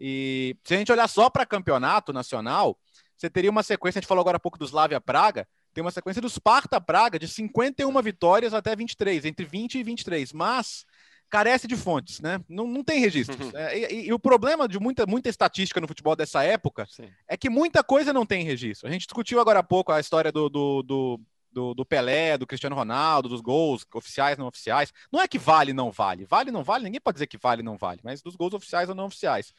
E se a gente olhar só para campeonato nacional, você teria uma sequência, a gente falou agora há pouco do Slavia Praga, tem uma sequência do Sparta Praga de 51 vitórias até 23, entre 20 e 23, mas carece de fontes, né? Não, não tem registros. Uhum. É, e, e, o problema de muita, muita estatística no futebol dessa época Sim. é que muita coisa não tem registro. A gente discutiu agora há pouco a história do, do, do do, do, Pelé, do Cristiano Ronaldo, dos gols oficiais, não oficiais. Não é que vale, não vale. Vale, não vale, ninguém pode dizer que vale, não vale, mas dos gols oficiais ou não oficiais.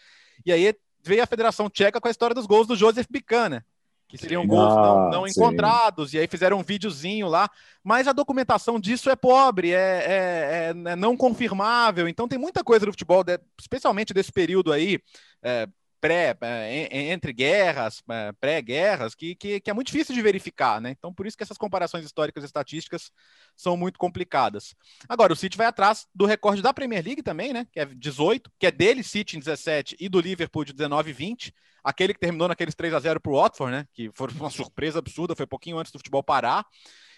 E aí veio a Federação Tcheca com a história dos gols do Joseph Bican, que seriam gols não, não encontrados, e aí fizeram um videozinho lá, mas a documentação disso é pobre, é, é, é, é não confirmável, então tem muita coisa do futebol, especialmente desse período aí, é, pré, é, entre guerras, é, pré-guerras, que, que, que, é muito difícil de verificar, né? Então, por isso que essas comparações históricas e estatísticas são muito complicadas. Agora, o City vai atrás do recorde da Premier League também, né? Que é 18, que é dele, City em 17, e do Liverpool de 19 e 20. Aquele que terminou naqueles 3 a 0 para o Watford, né? Que foi uma surpresa absurda, foi pouquinho antes do futebol parar.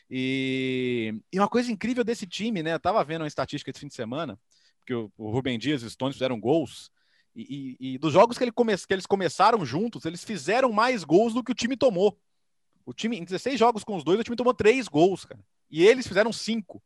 E, e uma coisa incrível desse time, né? Eu tava vendo uma estatística esse fim de semana, que o, o Rubem Dias e os Stones fizeram gols e, e, e dos jogos que, ele come, que eles começaram juntos, eles fizeram mais gols do que o time tomou. O time, em 16 jogos com os dois, o time tomou três gols, cara. E eles fizeram cinco.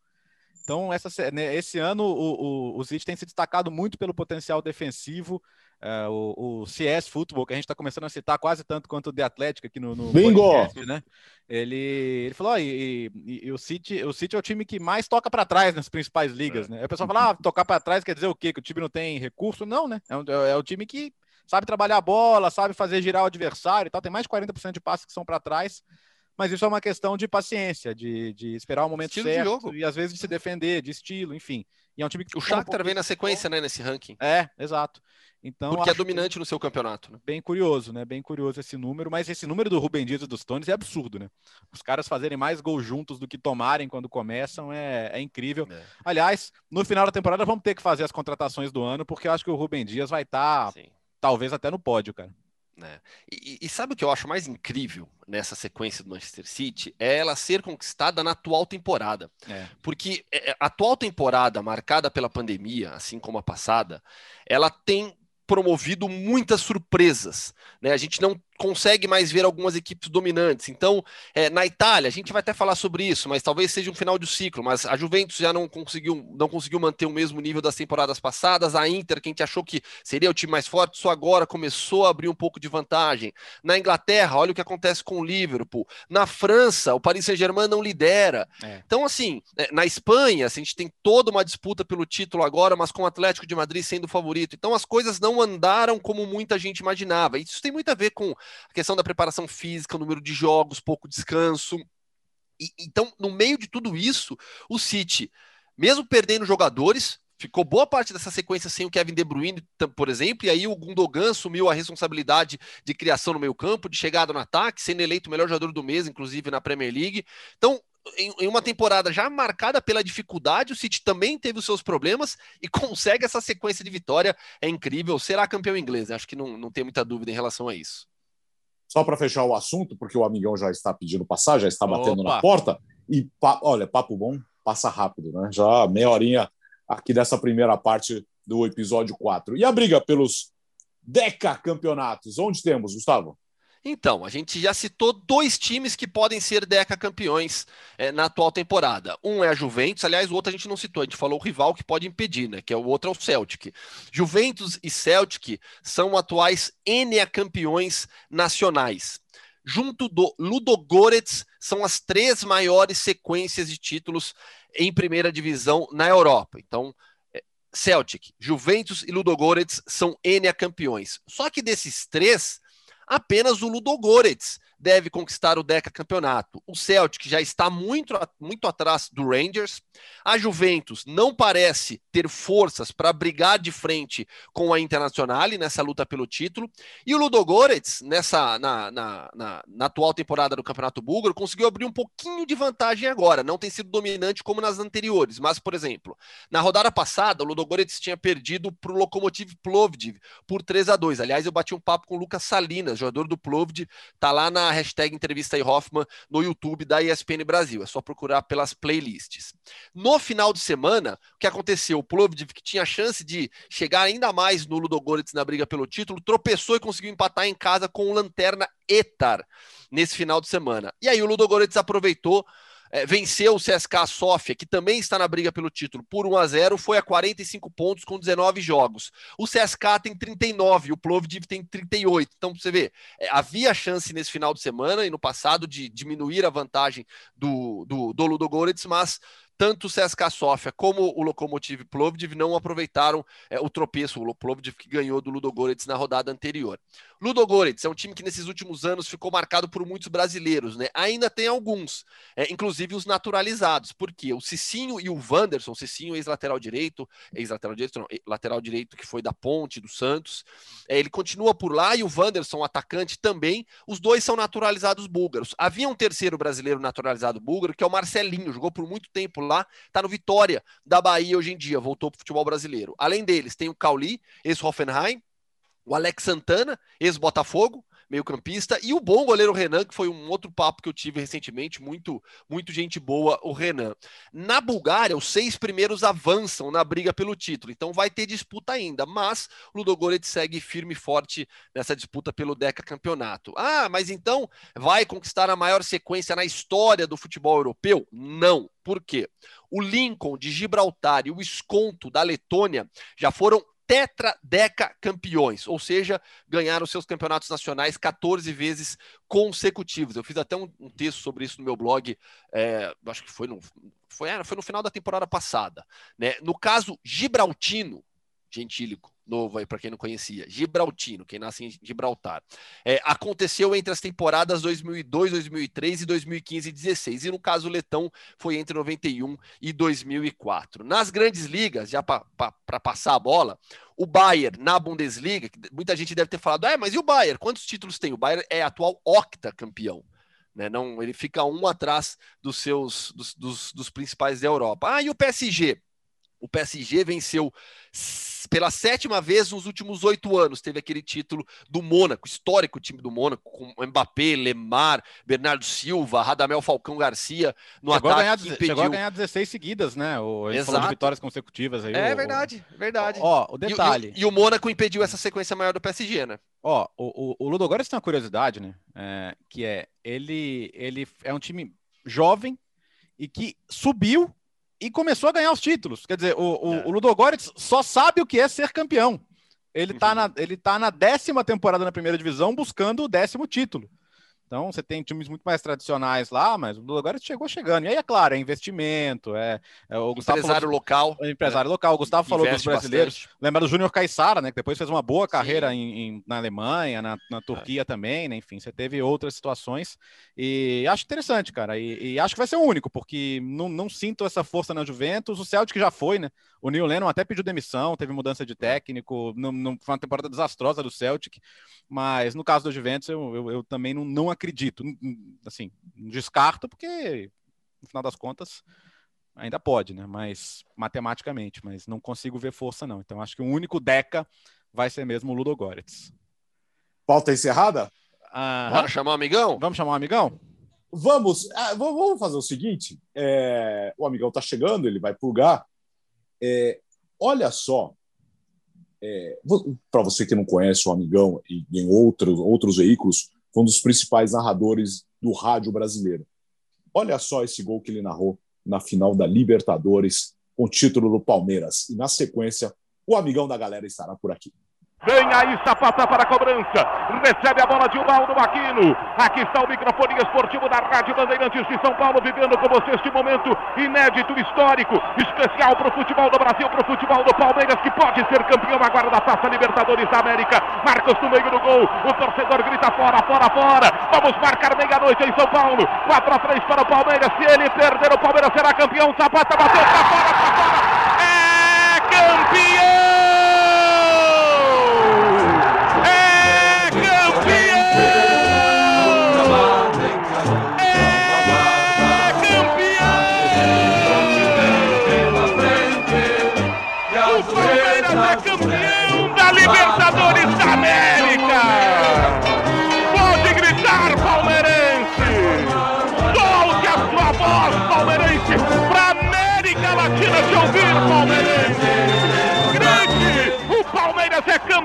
Então, essa, né, esse ano, o, o, o City tem se destacado muito pelo potencial defensivo. Uh, o, o, CS Futebol, que a gente está começando a citar quase tanto quanto o The Atlético aqui no, no Bingo! Podcast, né? Ele, ele falou: oh, e, e, e, o, City, o City é o time que mais toca para trás nas principais ligas, é. né? Aí o pessoal fala: ah, tocar para trás quer dizer o quê? Que o time não tem recurso? Não, né? É, um, é o time que sabe trabalhar a bola, sabe fazer girar o adversário e tal. Tem mais de 40% de passes que são para trás mas isso é uma questão de paciência, de, de esperar o momento estilo certo e às vezes de se defender, de estilo, enfim. E é um time que o Shakhtar um vem na sequência, né, nesse ranking. É, exato. Então, Porque é dominante no seu campeonato. Né? Bem curioso, né? Bem curioso esse número, mas esse número do Rubem Dias e dos Tones é absurdo, né? Os caras fazerem mais gols juntos do que tomarem quando começam é, é incrível. É. Aliás, no final da temporada vamos ter que fazer as contratações do ano, porque eu acho que o Rubem Dias vai estar, tá, talvez até no pódio, cara. É. E, e, sabe o que eu acho mais incrível nessa sequência do Manchester City? É ela ser conquistada na atual temporada. É. Porque é, a atual temporada, marcada pela pandemia, assim como a passada, ela tem promovido muitas surpresas. Né? A gente não consegue mais ver algumas equipes dominantes. Então, é, na Itália, a gente vai até falar sobre isso, mas talvez seja um final de ciclo. Mas a Juventus já não conseguiu, não conseguiu manter o mesmo nível das temporadas passadas. A Inter, que a gente achou que seria o time mais forte, só agora começou a abrir um pouco de vantagem. Na Inglaterra, olha o que acontece com o Liverpool. Na França, o Paris Saint-Germain não lidera. É. Então, assim, é, na Espanha, assim, a gente tem toda uma disputa pelo título agora, mas com o Atlético de Madrid sendo o favorito. Então, as coisas não andaram como muita gente imaginava. Isso tem muito a ver com a questão da preparação física, o número de jogos, pouco descanso. E, então, no meio de tudo isso, o City, mesmo perdendo jogadores, ficou boa parte dessa sequência sem o Kevin De Bruyne, por exemplo, e aí o Gundogan assumiu a responsabilidade de criação no meio-campo, de chegada no ataque, sendo eleito o melhor jogador do mês, inclusive na Premier League. Então, em, uma temporada já marcada pela dificuldade, o City também teve os seus problemas e consegue essa sequência de vitória. É incrível. Será campeão inglês? Acho que não, não tem muita dúvida em relação a isso. Só para fechar o assunto, porque o amigão já está pedindo passagem, já está batendo Opa. na porta. E olha, papo bom, passa rápido, né? Já meia horinha aqui dessa primeira parte do episódio 4. E a briga pelos Deca campeonatos, onde temos, Gustavo? Então, a gente já citou dois times que podem ser Deca campeões é, na atual temporada. Um é a Juventus, aliás, o outro a gente não citou, a gente falou o rival que pode impedir, né? Que é o outro é o Celtic. Juventus e Celtic são atuais N campeões nacionais. Junto do Ludogorets, são as três maiores sequências de títulos em primeira divisão na Europa. Então, é, Celtic, Juventus e Ludogorets são N campeões. Só que desses três, apenas o Ludogorets deve conquistar o Deca campeonato. O Celtic já está muito, muito atrás do Rangers. A Juventus não parece ter forças para brigar de frente com a Internacional nessa luta pelo título. E o Ludogorets, nessa, na, na, na, na atual temporada do Campeonato Búlgaro, conseguiu abrir um pouquinho de vantagem agora. Não tem sido dominante como nas anteriores. Mas, por exemplo, na rodada passada, o Ludogorets tinha perdido para o Lokomotiv Plovdiv por 3 a 2 Aliás, eu bati um papo com o Lucas Salinas, jogador do Plovdiv, tá lá na hashtag entrevista aí Hoffman no YouTube da ESPN Brasil. É só procurar pelas playlists. No final de semana, o que aconteceu? O Plovdiv, que tinha chance de chegar ainda mais no Ludogorets na briga pelo título, tropeçou e conseguiu empatar em casa com o Lanterna Etar nesse final de semana. E aí o Ludogorets aproveitou é, venceu o CSKA Sofia, que também está na briga pelo título, por 1 a 0 foi a 45 pontos com 19 jogos. O CSKA tem 39, o Plovdiv tem 38. Então, você vê, é, havia chance nesse final de semana e no passado de diminuir a vantagem do, do, do Ludogorets, mas tanto o CSKA Sofia como o Lokomotiv Plovdiv não aproveitaram é, o tropeço, o Plovdiv que ganhou do Ludogorets na rodada anterior. Ludogorets é um time que nesses últimos anos ficou marcado por muitos brasileiros, né? Ainda tem alguns, é, inclusive os naturalizados, porque o Cicinho e o Wanderson, Cicinho ex-lateral direito, ex-lateral direito, não, lateral direito que foi da Ponte, do Santos, é, ele continua por lá e o Wanderson, atacante, também, os dois são naturalizados búlgaros. Havia um terceiro brasileiro naturalizado búlgaro, que é o Marcelinho, jogou por muito tempo lá, tá no Vitória da Bahia hoje em dia, voltou para o futebol brasileiro. Além deles, tem o Cauli, ex-Hoffenheim, o Alex Santana, ex-Botafogo, meio-campista, e o bom goleiro Renan, que foi um outro papo que eu tive recentemente, muito, muito gente boa, o Renan. Na Bulgária, os seis primeiros avançam na briga pelo título, então vai ter disputa ainda, mas o Ludogorets segue firme e forte nessa disputa pelo Deca Campeonato. Ah, mas então vai conquistar a maior sequência na história do futebol europeu? Não. Por quê? O Lincoln de Gibraltar e o Esconto da Letônia já foram tetradeca campeões, ou seja, ganharam seus campeonatos nacionais 14 vezes consecutivos. Eu fiz até um, um texto sobre isso no meu blog, é, acho que foi no, foi, é, foi no final da temporada passada. Né? No caso Gibraltino, gentílico, novo aí para quem não conhecia, Gibraltino, quem nasce em Gibraltar. É, aconteceu entre as temporadas 2002, 2003 e 2015 e 16. E no caso Letão foi entre 91 e 2004. Nas grandes ligas, já para passar a bola, o Bayern na Bundesliga, muita gente deve ter falado, é, mas e o Bayern? Quantos títulos tem? O Bayern é atual octa campeão. Né? Não, ele fica um atrás dos seus dos, dos, dos principais da Europa. Ah, e o PSG? O PSG venceu pela sétima vez nos últimos oito anos. Teve aquele título do Mônaco, histórico time do Mônaco, com Mbappé, Lemar, Bernardo Silva, Radamel Falcão Garcia no chegou ataque. A ganhar, impediu... Chegou a ganhar 16 seguidas, né? O, Exato. de vitórias consecutivas aí. É o, verdade, verdade. Ó, o detalhe. E, e, e, o Mônaco impediu essa sequência maior do PSG, né? Ó, o, o, o Ludogorets tem uma curiosidade, né? É, que é, ele, ele é um time jovem e que subiu e começou a ganhar os títulos. Quer dizer, o, o, é. o Ludogorets só sabe o que é ser campeão. Ele está uhum. na, ele tá na décima temporada na primeira divisão buscando o décimo título. Então, você tem times muito mais tradicionais lá, mas o agora chegou chegando. E aí, é claro, é investimento, é, é o Gustavo empresário falou, local. É empresário é, local. O Gustavo falou dos brasileiros. Bastante. Lembra do Júnior Caissara, né? Que depois fez uma boa carreira em, em, na Alemanha, na, na Turquia é. também, né? Enfim, você teve outras situações. E acho interessante, cara. E, e, acho que vai ser o único, porque não, não sinto essa força na Juventus. O Celtic já foi, né? O Neil Lennon até pediu demissão, teve mudança de técnico. Não, não, foi uma temporada desastrosa do Celtic. Mas no caso do Juventus, eu, eu, eu também não, não acredito assim, descarto porque no final das contas ainda pode, né? Mas matematicamente, mas não consigo ver força não. Então acho que o único Deca vai ser mesmo o Ludo Goretz. Pauta encerrada? Ah, Bora chamar o amigão? Vamos chamar o amigão? Vamos, ah, vamos fazer o seguinte: é, o amigão está chegando, ele vai plugar. É, olha só, é, para você que não conhece o amigão e em outros, outros veículos, foi um dos principais narradores do rádio brasileiro. Olha só esse gol que ele narrou na final da Libertadores, com o título do Palmeiras. E na sequência, o amigão da galera estará por aqui. Vem aí, Sapata para a cobrança. Recebe a bola de Ubaldo Maquino. Aqui está o microfone esportivo da Rádio Bandeirantes de São Paulo, vivendo com você este momento inédito, histórico, especial para o futebol do Brasil, para o futebol do Palmeiras, que pode ser campeão agora da Taça Libertadores da América. Marcos no meio do gol. O torcedor grita fora, fora, fora. Vamos marcar meia-noite em São Paulo. 4 a 3 para o Palmeiras. Se ele perder, o Palmeiras será campeão. Zapata bateu para fora, para fora. É campeão!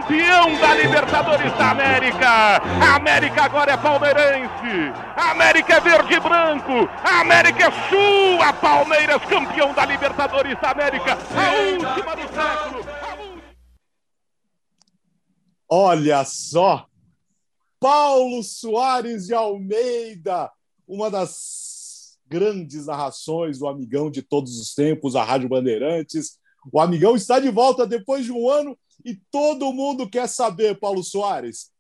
Campeão da Libertadores da América. A América agora é palmeirense. A América é verde e branco. A América é sua. Palmeiras campeão da Libertadores da América. A última do século. Olha só. Paulo Soares de Almeida, uma das grandes narrações do Amigão de todos os tempos, a Rádio Bandeirantes. O Amigão está de volta depois de um ano e todo mundo quer saber, Paulo Soares.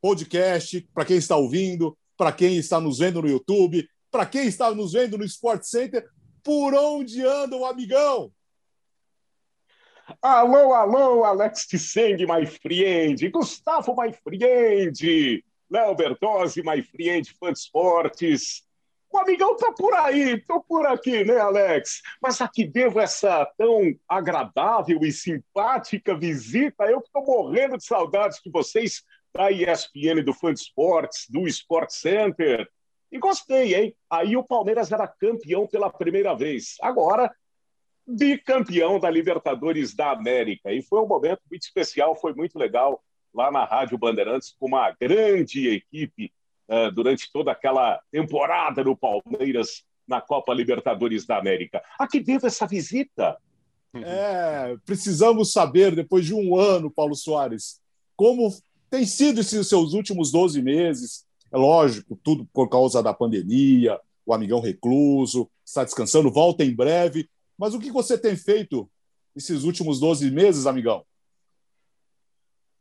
Podcast, para quem está ouvindo, para quem está nos vendo no YouTube, para quem está nos vendo no Sport Center, por onde anda o amigão? Alô, alô, Alex Tisseng, my friend, Gustavo, my friend, Léo Bertozzi, my friend, fã de esportes, amigão tá por aí, tô por aqui, né, Alex? Mas a que devo essa tão agradável e simpática visita? Eu que tô morrendo de saudades de vocês da ESPN, do Fã de Esportes, do Sport Center. E gostei, hein? Aí o Palmeiras era campeão pela primeira vez. Agora, bicampeão da Libertadores da América. E foi um momento muito especial, foi muito legal lá na Rádio Bandeirantes, com uma grande equipe uh, durante toda aquela temporada do Palmeiras na Copa Libertadores da América. A que devo essa visita? É, precisamos saber, depois de um ano, Paulo Soares, como tem sido esses seus últimos 12 meses. É lógico, tudo por causa da pandemia, o amigão recluso, está descansando, volta em breve. Mas o que você tem feito esses últimos 12 meses, amigão?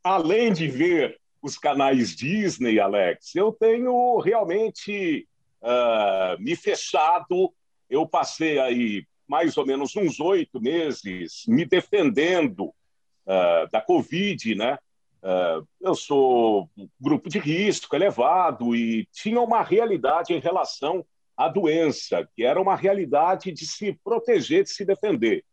Além de ver os canais Disney, Alex, eu tenho realmente uh, me fechado. Eu passei aí mais ou menos uns oito meses me defendendo uh, da Covid, né? Uh, eu sou grupo de risco elevado e tinha uma realidade em relação à doença, que era uma realidade de se proteger, de se defender.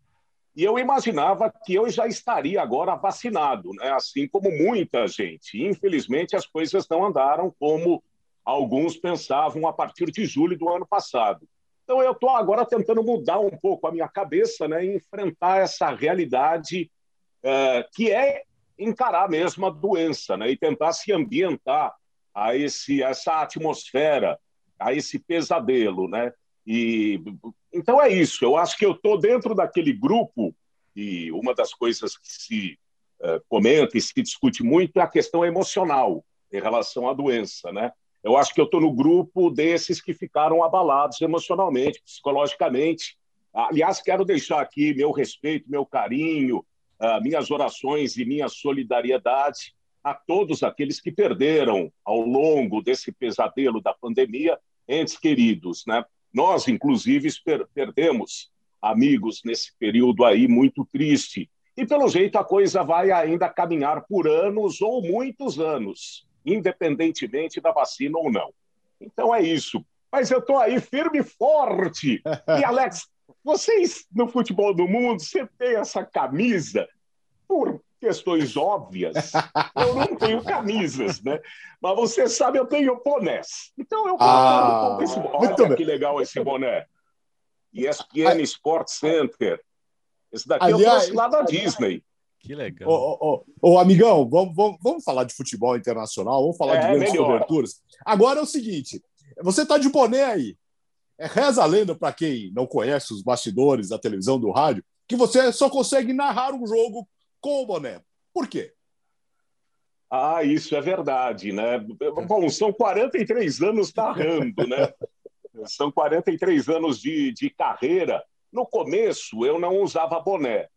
E eu imaginava que eu já estaria agora vacinado, né? assim como muita gente. Infelizmente, as coisas não andaram como alguns pensavam a partir de julho do ano passado. Então, eu estou agora tentando mudar um pouco a minha cabeça né? e enfrentar essa realidade uh, que é encarar mesmo a doença né? e tentar se ambientar a esse, essa atmosfera, a esse pesadelo. Né? E então é isso. Eu acho que eu estou dentro daquele grupo e uma das coisas que se uh, comenta e se discute muito é a questão emocional em relação à doença, né? Eu acho que eu estou no grupo desses que ficaram abalados emocionalmente, psicologicamente. Aliás, quero deixar aqui meu respeito, meu carinho, uh, minhas orações e minha solidariedade a todos aqueles que perderam ao longo desse pesadelo da pandemia entes queridos, né? Nós, inclusive, per perdemos amigos nesse período aí muito triste. E, pelo jeito, a coisa vai ainda caminhar por anos ou muitos anos, independentemente da vacina ou não. Então é isso. Mas eu estou aí firme e forte. E, Alex, vocês no futebol do mundo, você tem essa camisa por questões óbvias. Eu não tenho camisas, né? Mas você sabe, eu tenho bonés. Então eu ah, esse... Olha que legal esse boné. ESPN ah, Sport Center. Esse daqui aliás, eu trouxe lá da Disney. Que legal. Ô, ô, ô, amigão, vamos, vamos, vamos falar de futebol internacional, vamos falar é, de grandes melhor. coberturas. Agora é o seguinte: você está de boné aí. É, reza a lenda para quem não conhece os bastidores da televisão, do rádio, que você só consegue narrar um jogo com o boné. Por quê? Ah, isso é verdade, né? Bom, são 43 anos narrando, né? São 43 anos de, de carreira. No começo, eu não usava boné,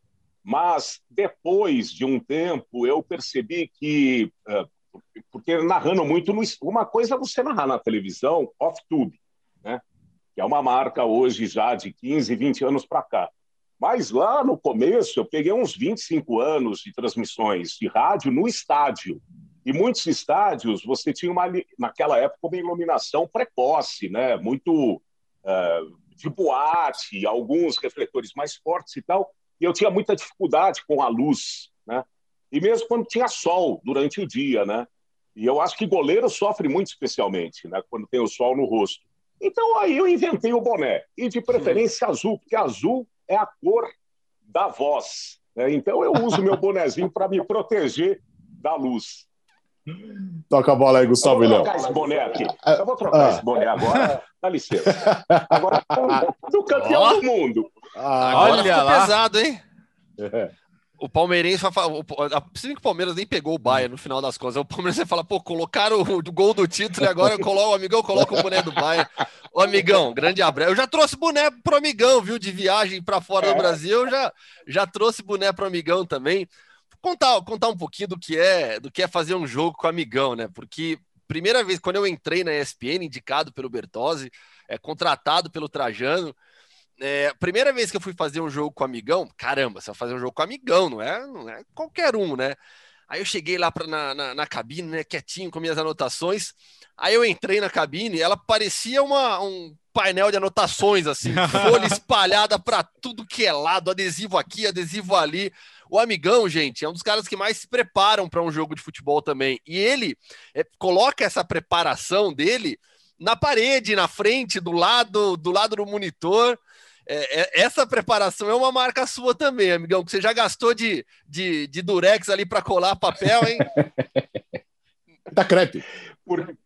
mas depois de um tempo, eu percebi que. Eh, porque narrando muito. No, uma coisa é você narrar na televisão, off-tube, né? que é uma marca hoje já de 15, 20 anos para cá. Mas lá no começo, eu peguei uns 25 anos de transmissões de rádio no estádio. E muitos estádios, você tinha uma, naquela época uma iluminação precoce, né? muito uh, de boate, alguns refletores mais fortes e tal. E eu tinha muita dificuldade com a luz, né? E mesmo quando tinha sol durante o dia, né? E eu acho que goleiro sofre muito especialmente, né? Quando tem o sol no rosto. Então aí eu inventei o boné e de preferência azul, porque azul é a cor da voz. Né? Então eu uso meu bonezinho para me proteger da luz. Toca a bola aí, Gustavo Eu vou trocar esse boné aqui. Eu vou trocar ah. esse boné agora. Dá licença. Agora, do campeão oh. do mundo. Ah, Olha lá. pesado, hein? É. O Palmeirense vai falar. Se que o Palmeiras nem pegou o Bahia no final das contas. O Palmeiras vai falar, pô, colocaram o, o gol do título e agora eu coloco, o amigão coloca o boné do Bahia. Ô, amigão, grande abraço. Eu já trouxe boné pro amigão, viu? De viagem para fora é. do Brasil, eu já, já trouxe boné pro amigão também. Contar, contar um pouquinho do que é do que é fazer um jogo com o amigão, né? Porque primeira vez, quando eu entrei na ESPN, indicado pelo Bertozzi, é, contratado pelo Trajano. É, primeira vez que eu fui fazer um jogo com amigão, caramba, você vai fazer um jogo com amigão, não é, não é qualquer um, né? Aí eu cheguei lá pra, na, na, na, cabine, né, quietinho com minhas anotações. Aí eu entrei na cabine, ela parecia uma, um painel de anotações, assim, folha espalhada para tudo que é lado, adesivo aqui, adesivo ali. O amigão, gente, é um dos caras que mais se preparam para um jogo de futebol também. E ele é, coloca essa preparação dele na parede, na frente, do lado, do lado do monitor. É, é, essa preparação é uma marca sua também, amigão, que você já gastou de, de, de durex ali para colar papel, hein? da crepe. Por,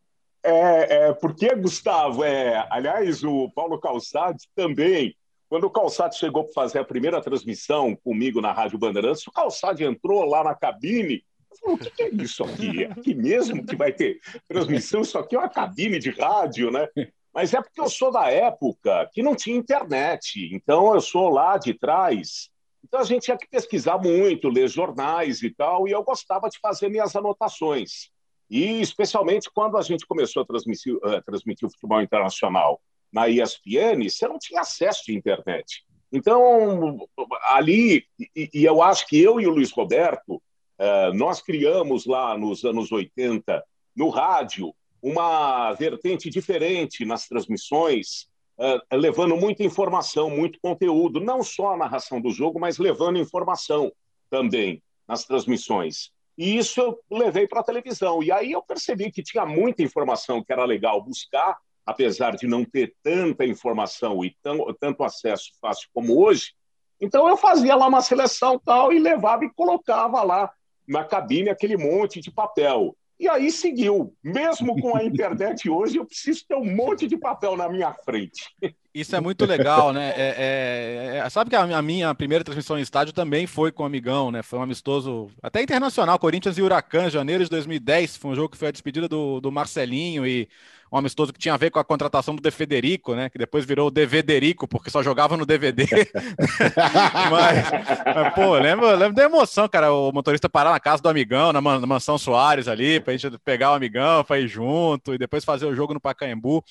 é, é, porque, Gustavo, é, aliás, o Paulo Calçade também, quando o Calçade chegou para fazer a primeira transmissão comigo na Rádio Bandeirantes, o Calçade entrou lá na cabine o que, é isso aqui? É aqui mesmo que vai ter transmissão? Isso aqui é uma cabine de rádio, né? Mas é porque eu sou da época que não tinha internet. Então, eu sou lá de trás. Então, a gente tinha que pesquisar muito, ler jornais e tal, e eu gostava de fazer minhas anotações. E, especialmente, quando a gente começou a transmitir, uh, transmitir o futebol internacional na ESPN, você não tinha acesso de internet. Então, ali, e, e eu acho que eu e o Luiz Roberto, uh, nós criamos lá nos anos 80, no rádio, uma vertente diferente nas transmissões, uh, levando muita informação, muito conteúdo, não só a narração do jogo, mas levando informação também nas transmissões. E isso eu levei para a televisão. E aí eu percebi que tinha muita informação que era legal buscar, apesar de não ter tanta informação e tão, tanto acesso fácil como hoje. Então eu fazia lá uma seleção tal e levava e colocava lá na cabine aquele monte de papel. E aí seguiu. Mesmo com a internet hoje, eu preciso ter um monte de papel na minha frente. Isso é muito legal, né? É, é, é, sabe que a, minha primeira transmissão em estádio também foi com o Amigão, né? Foi um amistoso até internacional, Corinthians e Huracan, janeiro de 2010. Foi um jogo que foi a despedida do, do Marcelinho e um amistoso que tinha a ver com a contratação do De Federico, né? Que depois virou o Devederico, porque só jogava no DVD. mas, mas, pô, lembro, lembro da emoção, cara. O motorista parar na casa do amigão, na, na mansão Soares ali, pra gente pegar o amigão, pra ir junto e depois fazer o jogo no Pacaembu.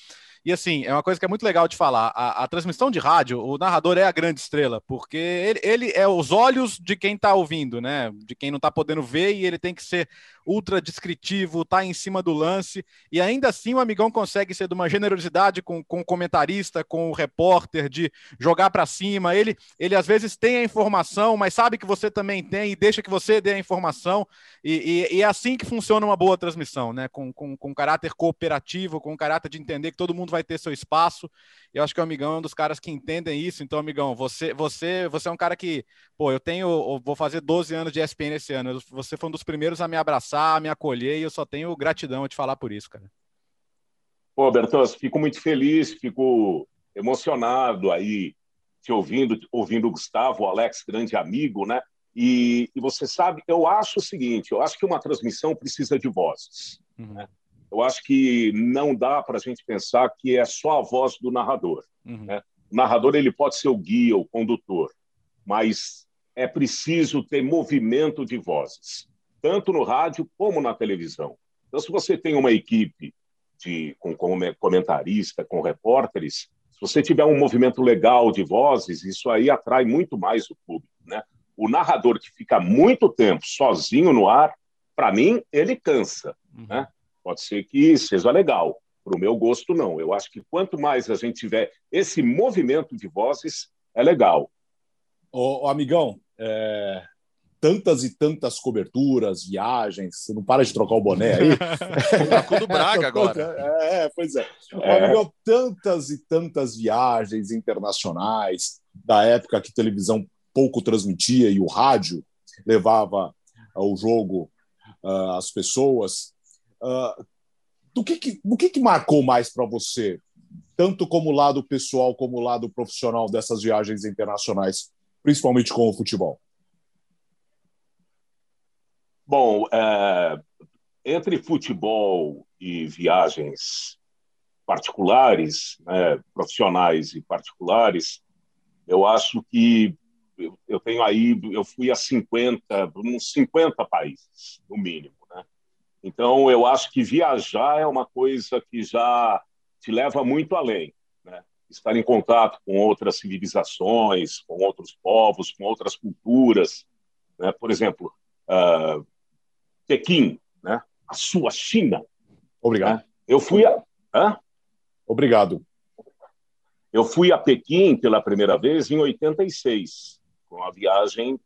E assim, é uma coisa que é muito legal de falar. A, a transmissão de rádio, o narrador é a grande estrela, porque ele, ele é os olhos de quem está ouvindo, né? De quem não está podendo ver, e ele tem que ser ultra descritivo, tá em cima do lance, e ainda assim o amigão consegue ser de uma generosidade com, com o comentarista, com o repórter, de jogar para cima. Ele, ele às vezes tem a informação, mas sabe que você também tem e deixa que você dê a informação, e, e, e é assim que funciona uma boa transmissão, né? Com, com, com caráter cooperativo, com caráter de entender que todo mundo vai ter seu espaço. Eu acho que o Amigão é um dos caras que entendem isso. Então, Amigão, você, você, você é um cara que, pô, eu tenho, eu vou fazer 12 anos de ESPN esse ano. Você foi um dos primeiros a me abraçar, a me acolher, e eu só tenho gratidão de falar por isso, cara. Pô, Bertões, fico muito feliz, fico emocionado aí te ouvindo, ouvindo o Gustavo, o Alex, grande amigo, né? E, e, você sabe, eu acho o seguinte: eu acho que uma transmissão precisa de vozes. Uhum. Né? eu acho que não dá para a gente pensar que é só a voz do narrador. Uhum. Né? O narrador ele pode ser o guia, o condutor, mas é preciso ter movimento de vozes, tanto no rádio como na televisão. Então, se você tem uma equipe de, com, com comentarista, com repórteres, se você tiver um movimento legal de vozes, isso aí atrai muito mais o público. Né? O narrador que fica muito tempo sozinho no ar, para mim, ele cansa. Uhum. Né? Pode ser que seja legal. Para o meu gosto, não. Eu acho que quanto mais a gente tiver esse movimento de vozes, é legal. Ô, ô amigão, é... tantas e tantas coberturas, viagens, você não para de trocar o boné aí? o do Braga agora. É, pois é. Ô, amigão, tantas e tantas viagens internacionais, da época que televisão pouco transmitia e o rádio levava o jogo uh, às pessoas. Uh, do que, que, o que, que marcou mais para você, tanto como lado pessoal como lado profissional dessas viagens internacionais, principalmente com o futebol? Bom, é, entre futebol e viagens particulares, né, profissionais e particulares, eu acho que eu, eu tenho aí, eu fui a 50, uns 50 países, no mínimo. Então, eu acho que viajar é uma coisa que já te leva muito além. Né? Estar em contato com outras civilizações, com outros povos, com outras culturas. Né? Por exemplo, uh, Pequim, né? a sua China. Obrigado. Né? Eu fui a. Hã? Obrigado. Eu fui a Pequim pela primeira vez em 86, com uma viagem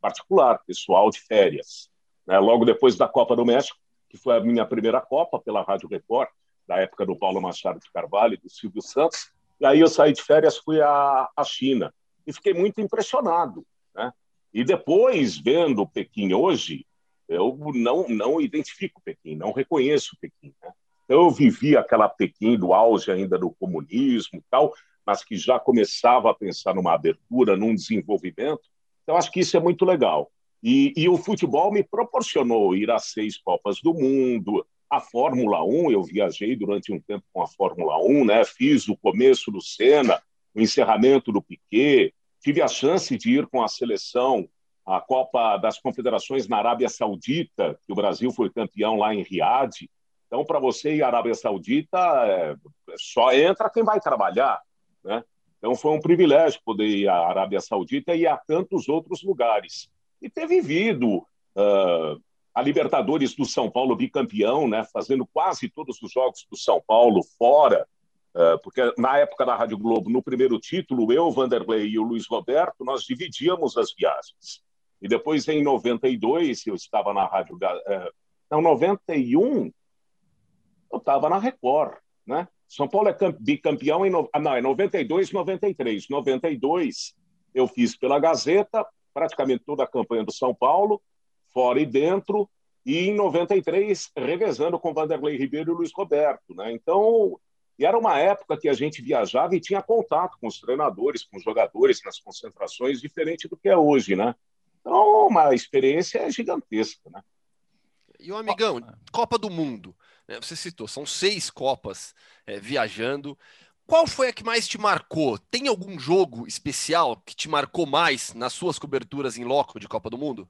particular, pessoal de férias né, logo depois da Copa do México, que foi a minha primeira Copa pela Rádio Record, da época do Paulo Machado de Carvalho e do Silvio Santos. E aí eu saí de férias, fui à, à China e fiquei muito impressionado. Né? E depois, vendo Pequim hoje, eu não, não identifico Pequim, não reconheço Pequim. Né? Então, eu vivi aquela Pequim do auge ainda do comunismo e tal, mas que já começava a pensar numa abertura, num desenvolvimento. Então, acho que isso é muito legal. E, e, o futebol me proporcionou ir a seis Copas do Mundo, a Fórmula 1, eu viajei durante um tempo com a Fórmula 1, né? fiz o começo do Senna, o encerramento do Piquet, tive a chance de ir com a seleção à Copa das Confederações na Arábia Saudita, que o Brasil foi campeão lá em Riad. Então, para você ir à Arábia Saudita, é, só entra quem vai trabalhar. Né? Então, foi um privilégio poder ir à Arábia Saudita e a tantos outros lugares e ter vivido uh, a Libertadores do São Paulo bicampeão, né, fazendo quase todos os jogos do São Paulo fora, porque na época da Rádio Globo, no primeiro título, eu, Vanderlei e o Luiz Roberto, nós dividíamos as viagens. E depois, em 92, eu estava na Rádio... Uh, não, 91, eu estava na Record, né? São Paulo é bicampeão em... Ah, não, é 92, 93. 92, eu fiz pela Gazeta praticamente toda a campanha do São Paulo, fora e dentro, e em 93 revezando com Vanderlei Ribeiro e Luiz Roberto, né? Então, era uma época que a gente viajava e tinha contato com os treinadores, com os jogadores nas concentrações, diferente do que é hoje, né? Então, uma experiência gigantesca, né? E o amigão, Copa do Mundo, né? você citou, são seis Copas é, viajando. Qual foi a que mais te marcou? Tem algum jogo especial que te marcou mais nas suas coberturas em loco de Copa do Mundo?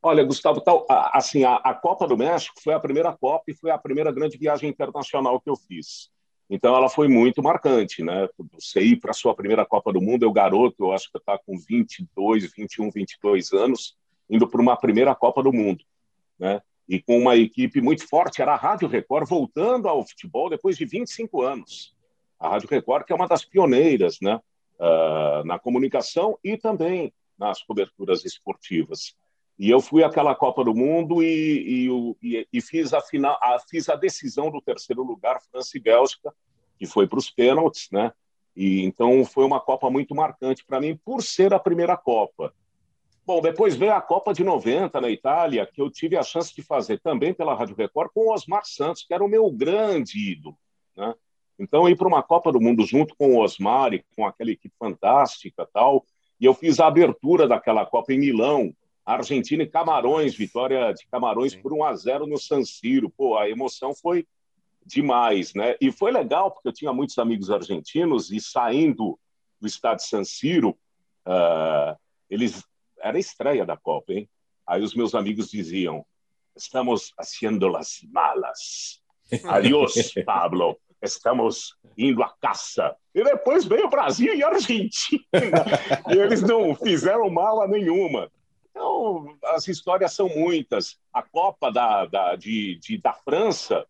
Olha, Gustavo, tal, assim, a, a, Copa do México foi a primeira Copa e foi a primeira grande viagem internacional que eu fiz. Então, ela foi muito marcante, né? Você ir para a sua primeira Copa do Mundo, eu garoto, eu acho que está com 22, 21, 22 anos, indo para uma primeira Copa do Mundo, né? e com uma equipe muito forte. Era a Rádio Record voltando ao futebol depois de 25 anos. A Rádio Record, que é uma das pioneiras né, uh, na comunicação e também nas coberturas esportivas. E eu fui àquela Copa do Mundo e, e, e, fiz, a final, a, fiz a decisão do terceiro lugar, França e Bélgica, que foi para os pênaltis, né? E então foi uma Copa muito marcante para mim por ser a primeira Copa. Bom, depois veio a Copa de 90 na Itália, que eu tive a chance de fazer também pela Rádio Record com o Osmar Santos, que era o meu grande ídolo. Né? Então, ir para uma Copa do Mundo junto com o Osmar e com aquela equipe fantástica tal. E eu fiz a abertura daquela Copa em Milão, Argentina e Camarões, vitória de Camarões por 1 a 0 no San Siro. Pô, a emoção foi demais, né? E foi legal porque eu tinha muitos amigos argentinos e saindo do estádio San Siro, uh, eles era a estreia da Copa, hein? Aí os meus amigos diziam: estamos haciendo las malas. Adiós, Pablo. Estamos indo à caça. E depois veio Brasil e Argentina. e eles não fizeram mala nenhuma. Então, as histórias são muitas. A Copa da, da, de, de, da França,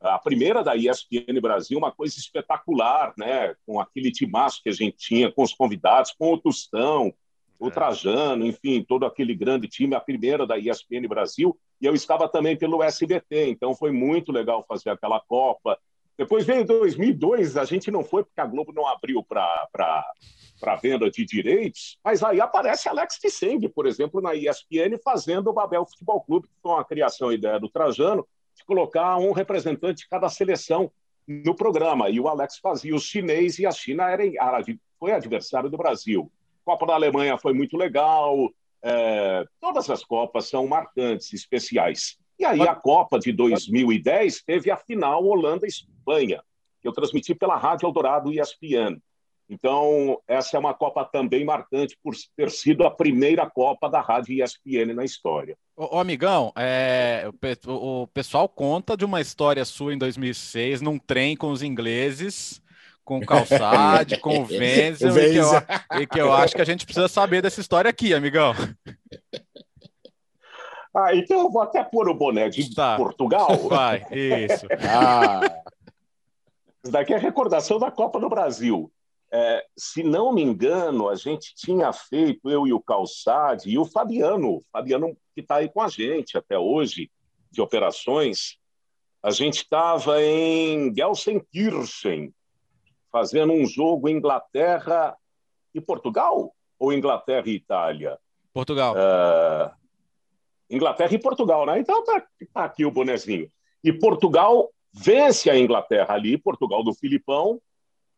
a primeira da ESPN Brasil, uma coisa espetacular, né? com aquele timaço que a gente tinha, com os convidados, com o Tostão, o Trajano, enfim, todo aquele grande time, a primeira da ESPN Brasil, e eu estava também pelo SBT, então foi muito legal fazer aquela Copa. Depois veio 2002, a gente não foi porque a Globo não abriu para venda de direitos, mas aí aparece Alex Tisseng, por exemplo, na ESPN, fazendo o Babel Futebol Clube, que foi uma criação e ideia do Trajano, de colocar um representante de cada seleção no programa. E o Alex fazia os chinês e a China era, foi adversário do Brasil. Copa da Alemanha foi muito legal. É, todas as Copas são marcantes, especiais. E aí a Copa de 2010 teve a final Holanda-Espanha, que eu transmiti pela Rádio Eldorado e ESPN. Então, essa é uma Copa também marcante por ter sido a primeira Copa da Rádio ESPN na história. Ô, ô amigão, é, o, o, pessoal conta de uma história sua em 2006, num trem com os ingleses, com o Calçade, com o Wenzel, e, que eu, e que eu acho que a gente precisa saber dessa história aqui, amigão. Ah, então eu vou até pôr o boné de tá. Portugal. Vai, isso. Ah. Isso daqui é recordação da Copa do Brasil. É, se não me engano, a gente tinha feito, eu e o Calçade, e o Fabiano, Fabiano que está aí com a gente até hoje, de operações, a gente estava em Gelsenkirchen, fazendo um jogo Inglaterra e Portugal? Ou Inglaterra e Itália? Portugal. Uh, Inglaterra e Portugal, né? Então tá, tá, aqui o bonezinho. E Portugal vence a Inglaterra ali, Portugal do Filipão,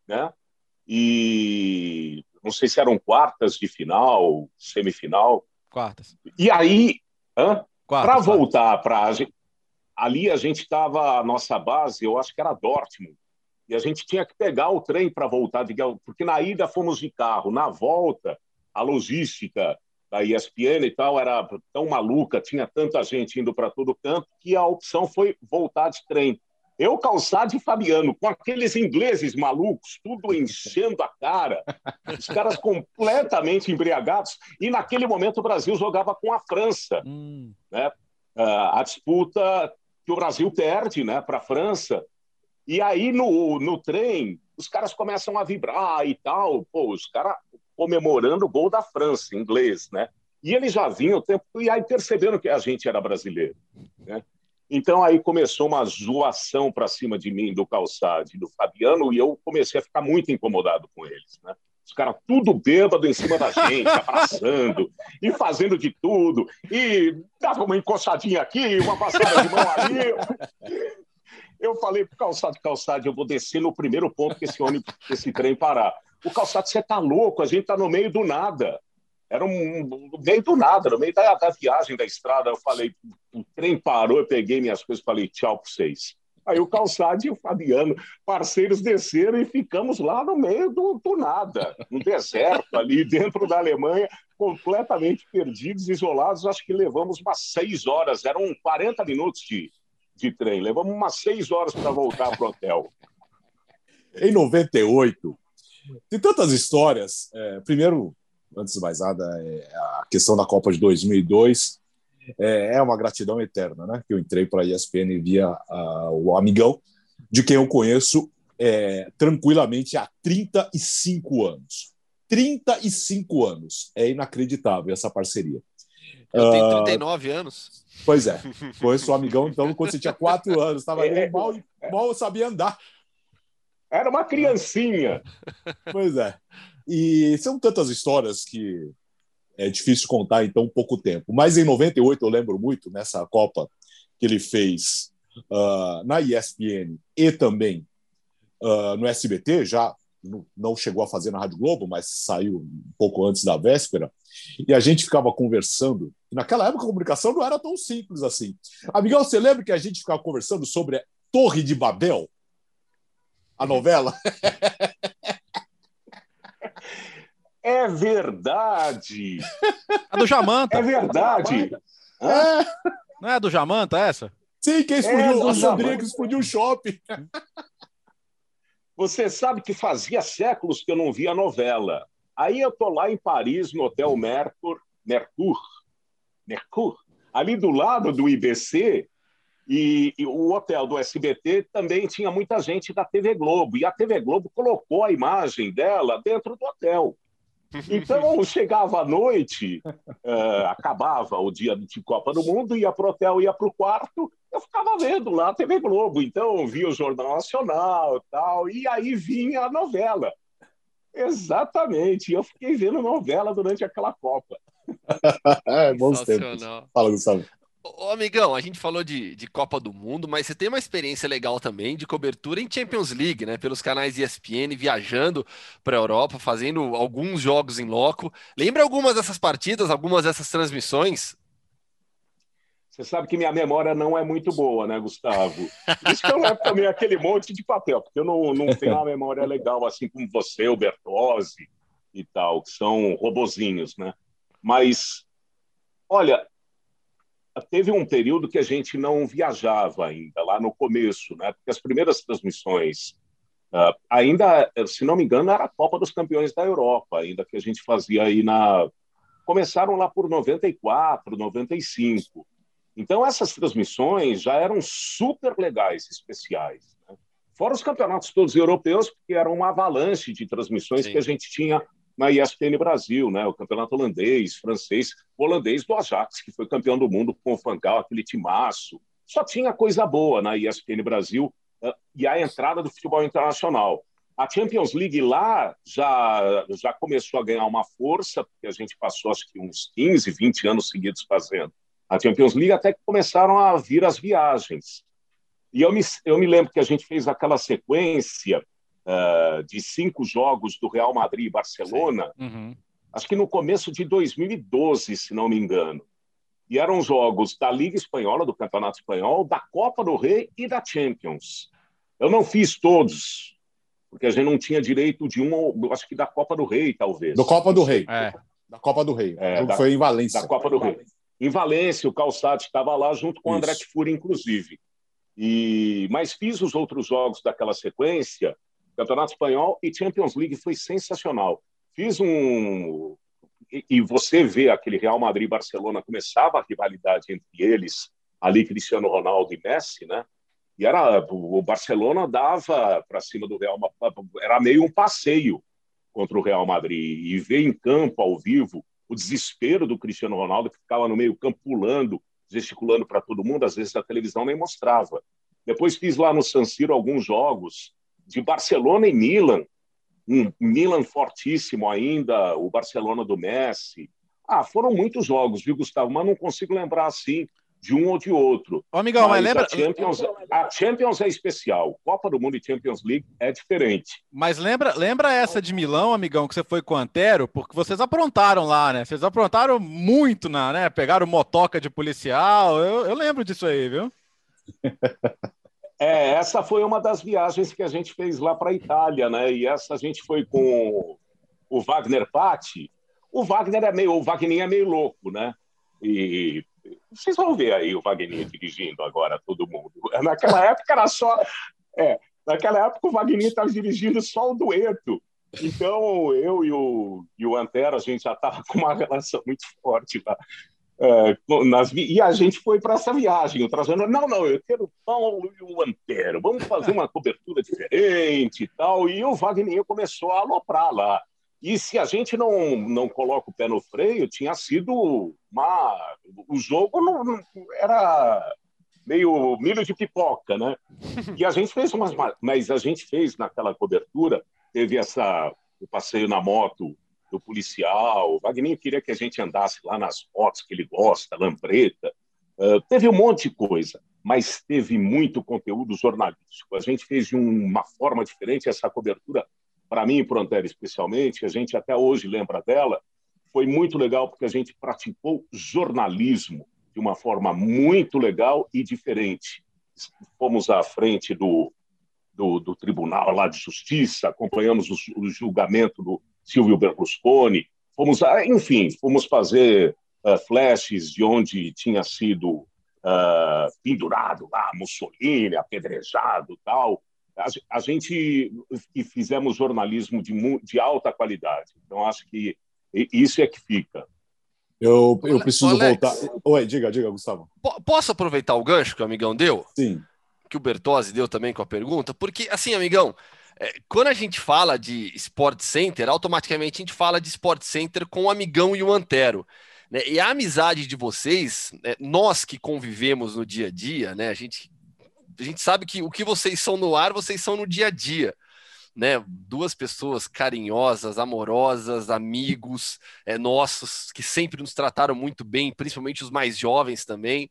né? E não sei se eram quartas de final, semifinal. Quartas. E aí, para voltar para ali a gente estava a nossa base, eu acho que era Dortmund e a gente tinha que pegar o trem para voltar de porque na ida fomos de carro, na volta a logística da ESPN e tal era tão maluca, tinha tanta gente indo para todo canto que a opção foi voltar de trem. Eu, Calçado e Fabiano, com aqueles ingleses malucos, tudo enchendo a cara, os caras completamente embriagados, e naquele momento o Brasil jogava com a França. Hum. Né? Uh, a disputa que o Brasil perde né, para a França, E aí, no, no trem, os caras começam a vibrar e tal. Pô, os caras comemorando o gol da França, em inglês, né? E eles já vinham o tempo, e aí percebendo que a gente era brasileiro, né? Então aí começou uma zoação para cima de mim, do Calçade, do Fabiano, e eu comecei a ficar muito incomodado com eles, né? Os caras tudo bêbado em cima da gente, abraçando e fazendo de tudo. E dava uma encoxadinha aqui, uma passada de mão ali. Eu falei pro Calçado, Calçado, eu vou descer no primeiro ponto que esse ônibus, esse trem parar. O Calçado, você tá louco, a gente tá no meio do nada. Era um, no meio do nada, no meio da, da viagem da estrada. Eu falei, o trem parou, eu peguei minhas coisas falei, tchau para vocês. Aí o Calçade e o Fabiano, parceiros, desceram e ficamos lá no meio do, do nada, no deserto, ali dentro da Alemanha, completamente perdidos, isolados. Acho que levamos umas seis horas, eram 40 minutos de, de trem, levamos umas seis horas para voltar para o hotel. Em 98, tem tantas histórias. É, primeiro, antes de mais nada, é a questão da Copa de 2002 é, é uma gratidão eterna, né? Que eu entrei para a ESPN via uh, o amigão, de quem eu conheço é, tranquilamente há 35 anos. 35 anos. É inacreditável essa parceria. Eu tenho 39 uh, anos. Pois é. Conheço o amigão, então, quando você tinha 4 anos, estava ali, mal, mal sabia andar. Era uma criancinha. Pois é. E são tantas histórias que é difícil contar em tão pouco tempo. Mas em 98, eu lembro muito, nessa Copa que ele fez uh, na ESPN e também uh, no SBT, já não chegou a fazer na Rádio Globo, mas saiu um pouco antes da véspera, e a gente ficava conversando. Naquela época a comunicação não era tão simples assim. Amigão, você lembra que a gente ficava conversando sobre Torre de Babel? A novela? É verdade. A do Jamanta. É verdade. É. Não é a do Jamanta essa? Sim, quem explodiu, é a Sandrinha que explodiu o shopping. Você sabe que fazia séculos que eu não via novela. Aí eu tô lá em Paris, no Hotel Mercur, Mercur, Mercur, ali do lado do IBC, e, e, o hotel do SBT também tinha muita gente da TV Globo. E a TV Globo colocou a imagem dela dentro do hotel. Então, chegava à noite, uh, acabava o dia de Copa do Mundo, ia para o hotel, ia para o quarto, eu ficava vendo lá a TV Globo. Então, via o Jornal Nacional tal, e aí vinha a novela. Exatamente, eu fiquei vendo novela durante aquela Copa. é, bons tempos. Fala, Gustavo. Ô, amigão, a gente falou de, de Copa do Mundo, mas você tem uma experiência legal também de cobertura em Champions League, né? Pelos canais ESPN, viajando para a Europa, fazendo alguns jogos em loco. Lembra algumas dessas partidas, algumas dessas transmissões? Você sabe que minha memória não é muito boa, né, Gustavo? isso que eu levo também aquele monte de papel, porque eu não, não tenho uma memória legal, assim como você, o Bertozzi e tal, que são robozinhos, né? Mas, olha, teve um período que a gente não viajava ainda, lá no começo, né? Porque as primeiras transmissões, uh, ainda, se não me engano, era a Copa dos Campeões da Europa, ainda que a gente fazia aí na. Começaram lá por 94, 95. Então, essas transmissões já eram super legais, especiais. Né? Fora os campeonatos todos europeus, porque era uma avalanche de transmissões Sim. que a gente tinha na ESPN Brasil, né? o campeonato holandês, francês, holandês do Ajax, que foi campeão do mundo com o Fangal, aquele timaço. Só tinha coisa boa na ESPN Brasil uh, e a entrada do futebol internacional. A Champions League lá já, já começou a ganhar uma força, porque a gente passou acho que uns 15, 20 anos seguidos fazendo a Champions League, até que começaram a vir as viagens. E eu me, eu me lembro que a gente fez aquela sequência uh, de cinco jogos do Real Madrid e Barcelona, uhum. acho que no começo de 2012, se não me engano. E eram jogos da Liga Espanhola, do Campeonato Espanhol, da Copa do Rei e da Champions. Eu não fiz todos, porque a gente não tinha direito de um, acho que da Copa do Rei, talvez. Do Copa do Rei. É. Da Copa do Rei. É, da, foi em Valência. Da Copa do Rei. Em Valência, o Calçado estava lá junto com o André Furi, inclusive. E mas fiz os outros jogos daquela sequência Campeonato Espanhol e Champions League foi sensacional. Fiz um. E, você vê aquele Real Madrid Barcelona, começava a rivalidade entre eles, ali Cristiano Ronaldo e Messi, né? E era o Barcelona dava para cima do Real era meio um passeio contra o Real Madrid e ver em campo ao vivo o desespero do Cristiano Ronaldo que ficava no meio campo pulando, gesticulando para todo mundo, às vezes a televisão nem mostrava. Depois fiz lá no San Siro alguns jogos de Barcelona e Milan, um Milan fortíssimo ainda, o Barcelona do Messi. Ah, foram muitos jogos, viu, Gustavo? Mas não consigo lembrar assim de um ou de outro. Ô, amigão, mas, mas lembra. A Champions, a Champions é especial. Copa do Mundo e Champions League é diferente. Mas lembra, lembra essa de Milão, amigão, que você foi com o Antero? Porque vocês aprontaram lá, né? Vocês aprontaram muito, na, né? Pegaram motoca de policial. Eu, eu lembro disso aí, viu? É, essa foi uma das viagens que a gente fez lá para a Itália, né? E essa a gente foi com o Wagner Patti. O Wagner é meio, o Wagner é meio louco, né? E vocês vão ver aí o Wagner dirigindo agora, todo mundo. Naquela época era só. É, naquela época o Wagner estava dirigindo só o dueto. Então, eu e o, e o Antero, a gente já estava com uma relação muito forte lá. É, e a gente foi para essa viagem, o trazendo, não, não, eu quero o Paulo e o Antero, vamos fazer uma cobertura diferente e tal. E o Wagner começou a aloprar lá. E se a gente não, não coloca o pé no freio, tinha sido uma. O jogo não, não era meio milho de pipoca, né? E a gente fez umas. Mas a gente fez naquela cobertura, teve essa. o passeio na moto do policial. O Wagner queria que a gente andasse lá nas motos que ele gosta, lambreta. Uh, teve um monte de coisa, mas teve muito conteúdo jornalístico. A gente fez de uma forma diferente essa cobertura para mim e para o Antero especialmente, a gente até hoje lembra dela, foi muito legal porque a gente praticou jornalismo de uma forma muito legal e diferente. Fomos à frente do, do, do Tribunal lá de Justiça, acompanhamos o, o, julgamento do Silvio Berlusconi, fomos, enfim, fomos fazer uh, flashes de onde tinha sido uh, pendurado lá Mussolini, apedrejado tal a, a gente que fizemos jornalismo de, de alta qualidade. Então, acho que isso é que fica. Eu, eu preciso Alex, voltar. Oi, diga, diga, Gustavo. Posso aproveitar o gancho que o amigão deu? Sim. Que o Bertozzi deu também com a pergunta? Porque, assim, amigão, quando a gente fala de Sport Center, automaticamente a gente fala de Sport Center com o amigão e o Antero. Né? E a amizade de vocês, né, nós que convivemos no dia a dia, né? A gente a gente sabe que o que vocês são no ar, vocês são no dia a dia. Né, duas pessoas carinhosas, amorosas, amigos é, nossos que sempre nos trataram muito bem, principalmente os mais jovens também.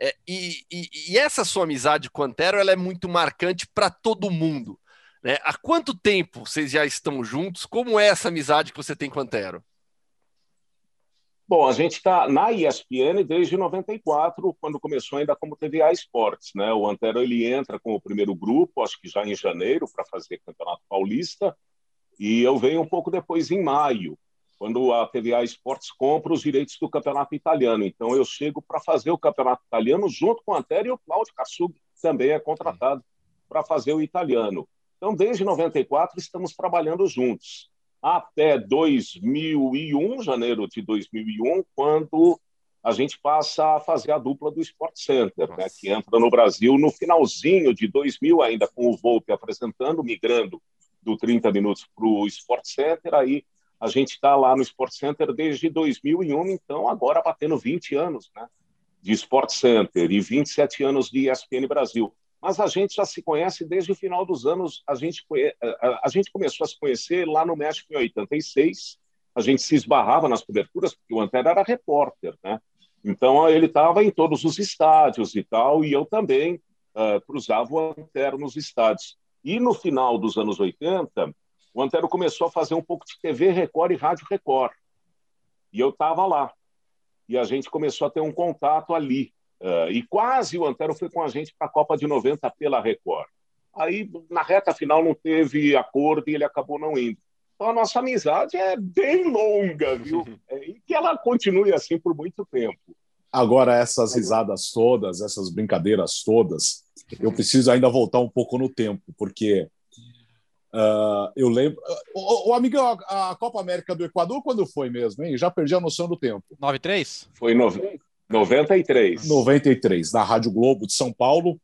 É, e, e, e, essa sua amizade com o Antero ela é muito marcante para todo mundo. Né? Há quanto tempo vocês já estão juntos? Como é essa amizade que você tem com o Antero? Bom, a gente está na ESPN desde 94, quando começou ainda como TVA Esportes. Né? O Antero ele entra com o primeiro grupo, acho que já em janeiro, para fazer Campeonato Paulista, e eu venho um pouco depois, em maio, quando a TVA Esportes compra os direitos do Campeonato Italiano. Então eu chego para fazer o Campeonato Italiano junto com o Antero e o Cláudio Kassug também é contratado para fazer o italiano. Então, desde 94, estamos trabalhando juntos. Até 2001, janeiro de 2001, quando a gente passa a fazer a dupla do Sport Center, né, que entra no Brasil no finalzinho de 2000, ainda com o Volpe apresentando, migrando do 30 minutos para o Sport Center. Aí a gente está lá no Sport Center desde 2001, então agora batendo 20 anos né, de Sport Center e 27 anos de ESPN Brasil mas a gente já se conhece desde o final dos anos. A gente, a gente começou a se conhecer lá no México em 86. A gente se esbarrava nas coberturas, porque o Antero era repórter, né? Então ele estava em todos os estádios e tal, e eu também uh, cruzava o Antero nos estádios. E no final dos anos 80, o Antero começou a fazer um pouco de TV Record e Rádio Record. E eu estava lá. E a gente começou a ter um contato ali. Uh, e quase o Antero foi com a gente para a Copa de 90 pela Record. Aí, na reta final, não teve acordo e ele acabou não indo. Então, a nossa amizade é bem longa, viu? É, e que ela continue assim por muito tempo. Agora, essas risadas todas, essas brincadeiras todas, eu preciso ainda voltar um pouco no tempo, porque uh, eu lembro. O, o amigo, a, a, Copa América do Equador, quando foi mesmo, hein? Já perdi a noção do tempo. 9-3? Foi 9. 93. 93, na Rádio Globo de São Paulo.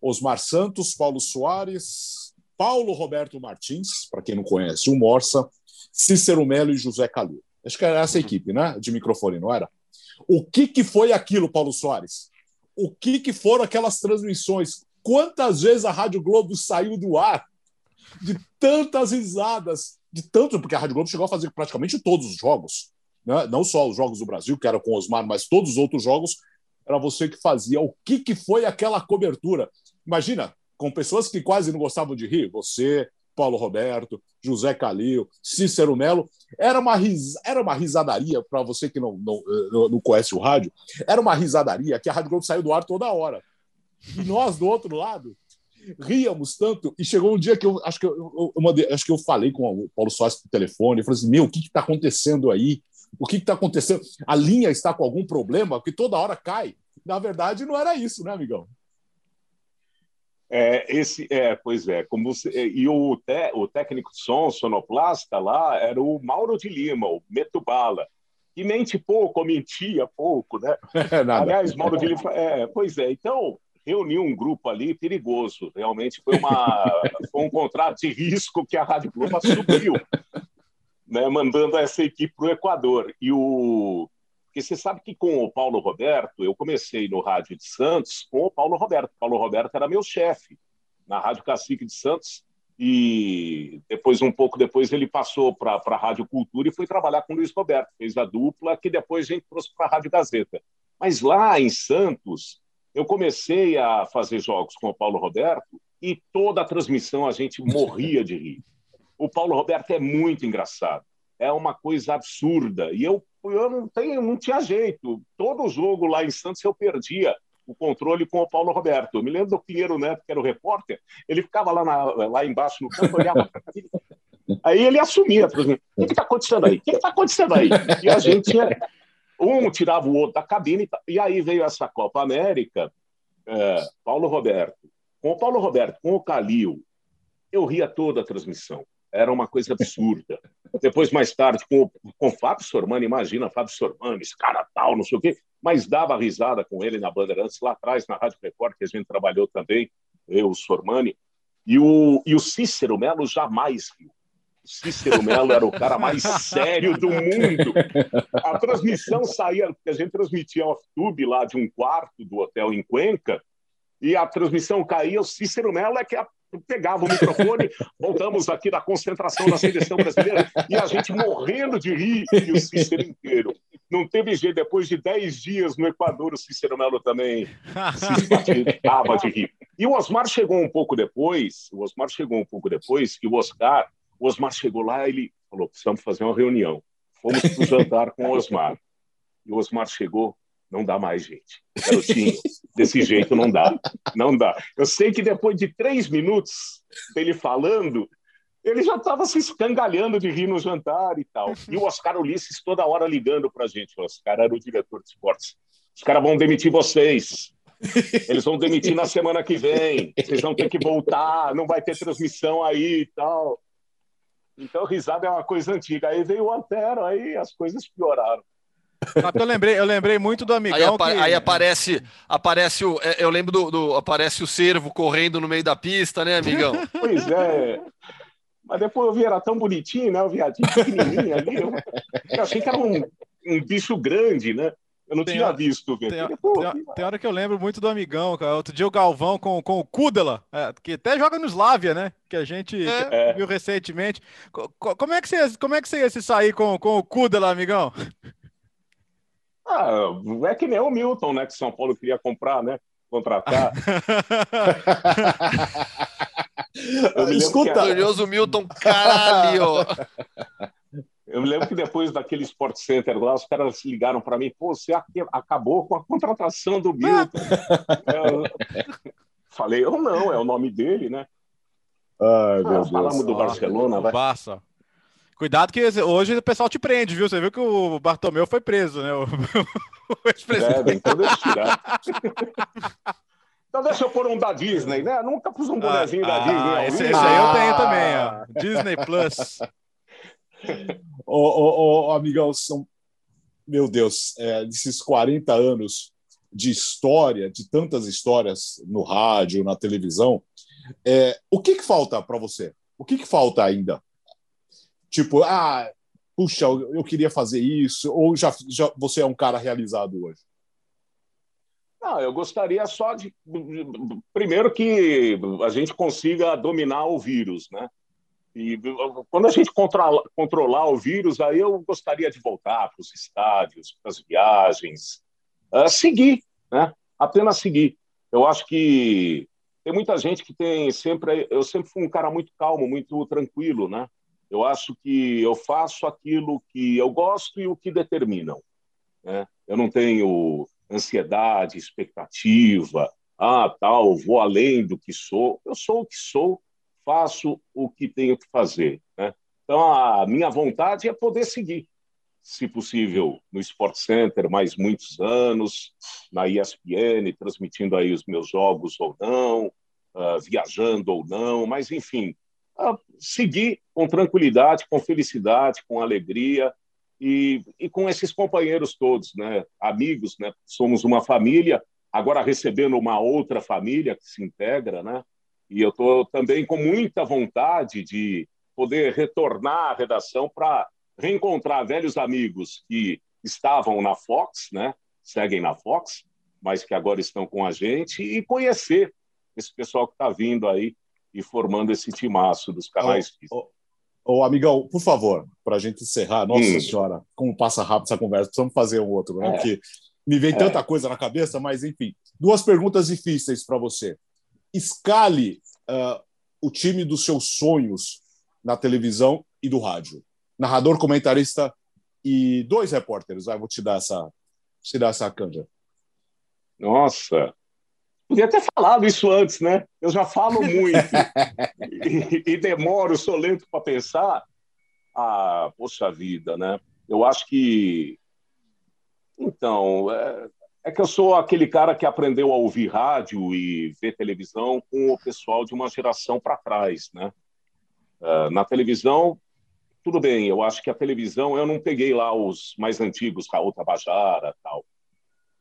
Osmar Santos, Paulo Soares, Paulo Roberto Martins, para quem não conhece, o Morsa, Cícero Melo e José Calil. Acho que era essa equipe, né? De microfone, não era? O que, que foi aquilo, Paulo Soares? O que, que foram aquelas transmissões? Quantas vezes a Rádio Globo saiu do ar de tantas risadas, de tanto, porque a Rádio Globo chegou a fazer praticamente todos os jogos, né? não só os jogos do Brasil, que era com Osmar, mas todos os outros jogos, era você que fazia. O que, que foi aquela cobertura? Imagina, com pessoas que quase não gostavam de rir, você, Paulo Roberto, José Calil, Cícero Melo, era uma, ris... era uma risadaria, para você que não, não, não conhece o rádio, era uma risadaria que a Rádio Globo saiu do ar toda hora. E nós, do outro lado, ríamos tanto, e chegou um dia que eu acho que eu, eu, eu mandei, acho que eu falei com o Paulo Soares por telefone, e falei assim: meu, o que está acontecendo aí? O que está acontecendo? A linha está com algum problema? Porque toda hora cai. Na verdade, não era isso, né, amigão? É, esse, é, pois é, como você, e o, te, o técnico de som, sonoplasta lá, era o Mauro de Lima, o Metubala, que mente pouco, mentia pouco, né? Aliás, Mauro de Lima, é, pois é, então reuniu um grupo ali perigoso, realmente foi, uma, foi um contrato de risco que a Rádio Globo assumiu, né, mandando essa equipe para o Equador. E o, porque você sabe que com o Paulo Roberto, eu comecei no Rádio de Santos com o Paulo Roberto. Paulo Roberto era meu chefe na Rádio Cacique de Santos e depois, um pouco depois, ele passou para a Rádio Cultura e foi trabalhar com o Luiz Roberto. Fez a dupla que depois a gente trouxe para a Rádio Gazeta. Mas lá em Santos, eu comecei a fazer jogos com o Paulo Roberto e toda a transmissão a gente morria de rir. O Paulo Roberto é muito engraçado é uma coisa absurda. E eu, eu não, tenho, não tinha jeito. Todo jogo lá em Santos eu perdia o controle com o Paulo Roberto. Eu me lembro do Pinheiro Neto, que era o repórter, ele ficava lá, na, lá embaixo no campo, olhava Aí ele assumia, o que está acontecendo aí? O que está acontecendo aí? E a gente, um tirava o outro da cabine, e aí veio essa Copa América, é, Paulo Roberto. Com o Paulo Roberto, com o Calil, eu ria toda a transmissão. Era uma coisa absurda. Depois, mais tarde, com, com Fábio Sormani, imagina Fábio Sormani, esse cara tal, não sei o quê, mas dava risada com ele na Bandeirantes, lá atrás, na Rádio Record, que a gente trabalhou também, eu, o Sormani. E o, e o Cícero Melo jamais riu. O Cícero Melo era o cara mais sério do mundo. A transmissão saía, porque a gente transmitia off-tube lá de um quarto do hotel em Cuenca, e a transmissão caía, o Cícero Melo é que pegava o microfone, voltamos aqui da concentração da seleção brasileira, e a gente morrendo de rir, e o Cícero inteiro. Não teve jeito, depois de 10 dias no Equador, o Cícero Melo também se esbatava de rir. E o Osmar chegou um pouco depois, o Osmar chegou um pouco depois, que o Oscar, o Osmar chegou lá, ele falou, precisamos fazer uma reunião. Fomos para o jantar com o Osmar. E o Osmar chegou, não dá mais, gente. Garotinho, desse jeito não dá. Não dá. Eu sei que depois de três minutos dele falando, ele já estava se escangalhando de rir no jantar e tal. E o Oscar Ulisses toda hora ligando para a gente. O Oscar era o diretor de esportes. Os caras vão demitir vocês. Eles vão demitir na semana que vem. Vocês vão ter que voltar. Não vai ter transmissão aí e tal. Então, risada é uma coisa antiga. Aí veio o Antero, aí as coisas pioraram. Eu lembrei, eu lembrei muito do amigão. Aí, apa que... aí aparece, aparece o. É, eu lembro do, do, Aparece o cervo correndo no meio da pista, né, amigão? pois é. Mas depois eu vi, era tão bonitinho, né? O viadinho pequenininho ali. Eu, eu achei que era um, um bicho grande, né? Eu não tem tinha hora, visto. Tem, tem, tem, hora que eu lembro muito do amigão, cara. Outro dia o Galvão com, com o Kudela, é, que até joga no Slavia, né? Que a gente é. viu recentemente. Como é que você, como é que você ia se sair com, com o Kudela, amigão? Ah, é que nem o Milton, né? Que São Paulo queria comprar, né? Contratar. Escuta, curioso Milton, caralho! Eu me lembro que depois daquele Sport Center lá, os caras ligaram para mim, pô, você acabou com a contratação do Milton. eu falei, eu não, é o nome dele, né? Ai, meu ah, Deus. Falamos do Barcelona, vai. Barça. Cuidado que hoje o pessoal te prende, viu? Você viu que o Bartomeu foi preso, né? O, o ex-presidente. É, então deixa eu tirar. então deixa eu pôr um da Disney, né? Nunca pus um bonezinho ah, da Disney. Ah, esse, esse, aí eu tenho também, ó. Disney Plus. Ô, ô, ô, amigão, são... Meu Deus, é, desses 40 anos, de história, de tantas histórias no rádio, na televisão, é, o que, que falta para você? O que, que falta ainda? Tipo, ah, puxa, eu queria fazer isso, ou já, já você é um cara realizado hoje? Não, eu gostaria só de. Primeiro, que a gente consiga dominar o vírus, né? E quando a gente controla, controlar o vírus, aí eu gostaria de voltar para os estádios, para as viagens, uh, seguir, né? Apenas seguir. Eu acho que tem muita gente que tem sempre. Eu sempre fui um cara muito calmo, muito tranquilo, né? Eu acho que eu faço aquilo que eu gosto e o que determinam. Né? Eu não tenho ansiedade, expectativa, ah, tal, vou além do que sou. Eu sou o que sou, faço o que tenho que fazer. Né? Então, a minha vontade é poder seguir, se possível, no Sport Center mais muitos anos, na ESPN, transmitindo aí os meus jogos ou não, uh, viajando ou não, mas, enfim, uh, seguir com tranquilidade, com felicidade, com alegria, e, e com esses companheiros todos, né? amigos, né? somos uma família, agora recebendo uma outra família que se integra, né? e eu estou também com muita vontade de poder retornar à redação para reencontrar velhos amigos que estavam na Fox, né? seguem na Fox, mas que agora estão com a gente, e conhecer esse pessoal que está vindo aí e formando esse timaço dos canais. Oh, oh, Ô, amigão, por favor, para a gente encerrar, nossa hum. senhora, como passa rápido essa conversa, precisamos fazer um outro, né? É. Porque me vem é. tanta coisa na cabeça, mas enfim. Duas perguntas difíceis para você. Escale uh, o time dos seus sonhos na televisão e do rádio. Narrador, comentarista e dois repórteres. Vai, vou te dar essa, te dar essa canja. Nossa, Podia ter falado isso antes, né? Eu já falo muito e, e, demoro, sou lento para pensar. Ah, poxa vida, né? Eu acho que. Então, é, é, que eu sou aquele cara que aprendeu a ouvir rádio e ver televisão com o pessoal de uma geração para trás, né? Uh, na televisão, tudo bem, eu acho que a televisão, eu não peguei lá os mais antigos, Raul Tabajara tal.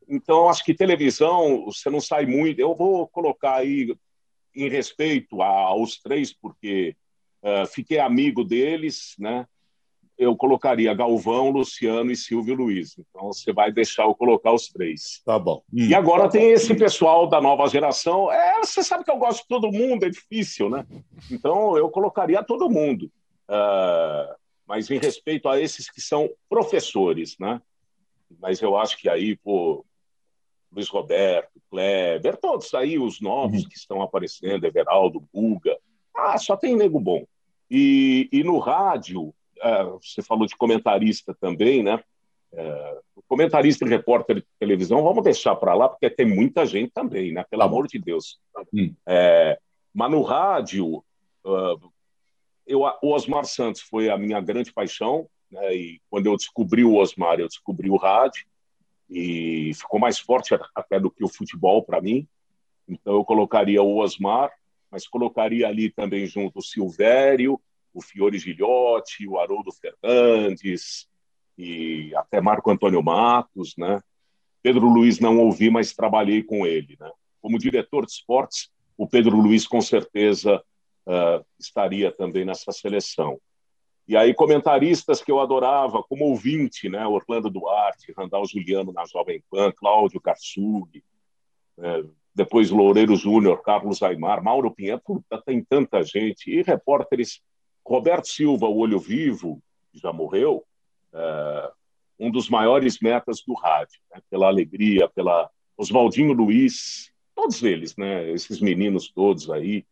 Então, acho que televisão, você não sai muito. Eu vou colocar aí, em respeito aos três, porque uh, fiquei amigo deles, né? Eu colocaria Galvão, Luciano e Silvio Luiz. Então, você vai deixar eu colocar os três. Tá bom. E agora tem esse pessoal da nova geração. É, você sabe que eu gosto de todo mundo, é difícil, né? Então, eu colocaria todo mundo. Uh, mas em respeito a esses que são professores, né? Mas eu acho que aí, pô, Luiz Roberto, Kleber, todos aí os novos uhum. que estão aparecendo, Everaldo, Buga. Ah, só tem nego bom. E, e no rádio, uh, você falou de comentarista também, né? Uh, comentarista e repórter de televisão, vamos deixar para lá, porque tem muita gente também, né? Pelo tá amor de Deus. Hum. É, mas no rádio, uh, eu, o Osmar Santos foi a minha grande paixão, né? e quando eu descobri o Osmar, eu descobri o rádio e ficou mais forte até do que o futebol para mim. Então eu colocaria o Osmar, mas colocaria ali também junto o Silvério, o Fiore Gilhote, o Haroldo Fernandes e até Marco Antônio Matos, né? Pedro Luiz não ouvi, mas trabalhei com ele, né? Como diretor de esportes, o Pedro Luiz com certeza uh, estaria também nessa seleção. E aí, comentaristas que eu adorava, como ouvinte, né? Orlando Duarte, Randall Juliano na Jovem Pan, Cláudio Karsug, né? depois Loureiro Júnior, Carlos Aymar, Mauro Pinheiro, puta, tem tanta gente. E repórteres, Roberto Silva, o Olho Vivo, que já morreu, é, um dos maiores metas do rádio, né? pela alegria, pela Oswaldinho Luiz, todos eles, né? esses meninos todos aí,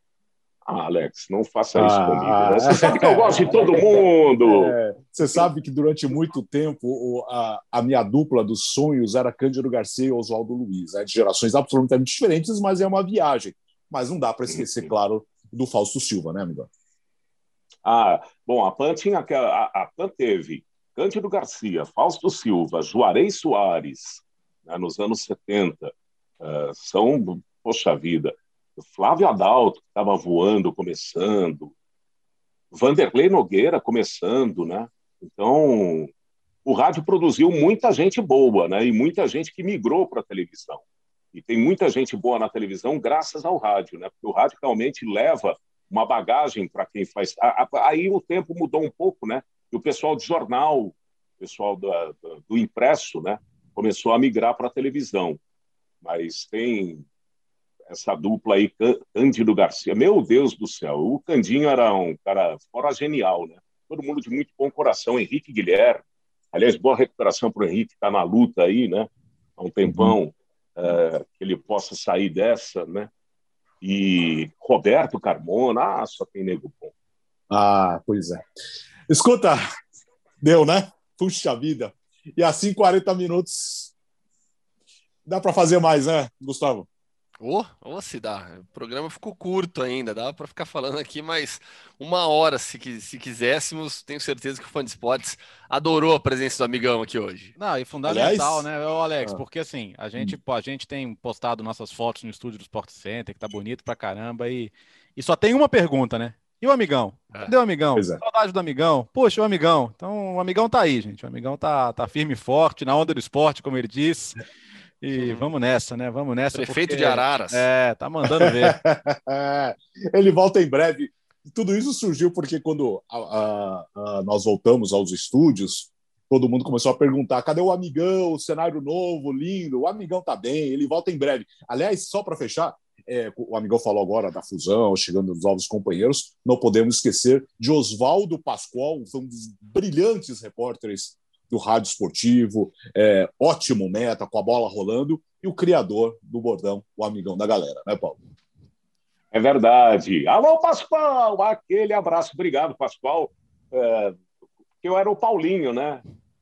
ah, Alex, não faça isso ah, comigo. Né? Você sabe que eu gosto de todo mundo. É, você sabe que durante muito tempo a, a, minha dupla dos sonhos era Cândido Garcia e Oswaldo Luiz, né? de gerações absolutamente diferentes, mas é uma viagem. Mas não dá para esquecer, claro, do Fausto Silva, né, amigo? Ah, bom, a PAN tinha a, a PAN teve Cândido Garcia, Fausto Silva, Juarez Soares, né, nos anos 70. Uh, são, poxa vida, Flávio Adalto, que estava voando, começando, Vanderlei Nogueira começando, né? Então, o rádio produziu muita gente boa, né? E muita gente que migrou para a televisão. E tem muita gente boa na televisão graças ao rádio, né? Porque o rádio realmente leva uma bagagem para quem faz. Aí o tempo mudou um pouco, né? E o pessoal de jornal, o pessoal do, do impresso, né? Começou a migrar para a televisão. Mas tem essa dupla aí, Cândido Garcia. Meu Deus do céu, o Candinho era um cara fora genial, né? Todo mundo de muito bom coração. Henrique Guilherme. Aliás, boa recuperação para o Henrique, que está na luta aí, né? Há um tempão é, que ele possa sair dessa, né? E Roberto Carmona, ah, só tem nego bom. Ah, pois é. Escuta, deu, né? Puxa vida. E assim, 40 minutos. Dá para fazer mais, né, Gustavo? Ô, oh, oh, se dá. O programa ficou curto ainda, dá para ficar falando aqui mais uma hora se, se quiséssemos. Tenho certeza que o fã de esportes adorou a presença do amigão aqui hoje. Não, e fundamental, Aliás... né, Alex? Ah. Porque assim, a gente, pô, a gente tem postado nossas fotos no estúdio do Sport Center, que tá bonito pra caramba, e, e só tem uma pergunta, né? E o amigão? É. Cadê o amigão? É. Saudade do amigão. Poxa, o amigão. Então, o amigão tá aí, gente. O amigão tá, tá firme e forte, na onda do esporte, como ele disse. E uhum. vamos nessa, né? Vamos nessa. Prefeito porque... de Araras. É, tá mandando ver. Ele volta em breve. Tudo isso surgiu porque quando a, a, a, nós voltamos aos estúdios, todo mundo começou a perguntar: cadê o amigão? O cenário novo, lindo. O amigão tá bem, ele volta em breve. Aliás, só para fechar, é, o amigão falou agora da fusão, chegando os novos companheiros. Não podemos esquecer de Oswaldo Pascoal, um dos brilhantes repórteres do rádio esportivo, é, ótimo meta, com a bola rolando, e o criador do bordão, o amigão da galera, né, Paulo? É verdade. Alô, Pascoal! Aquele abraço. Obrigado, Pascoal. É, eu era o Paulinho, né?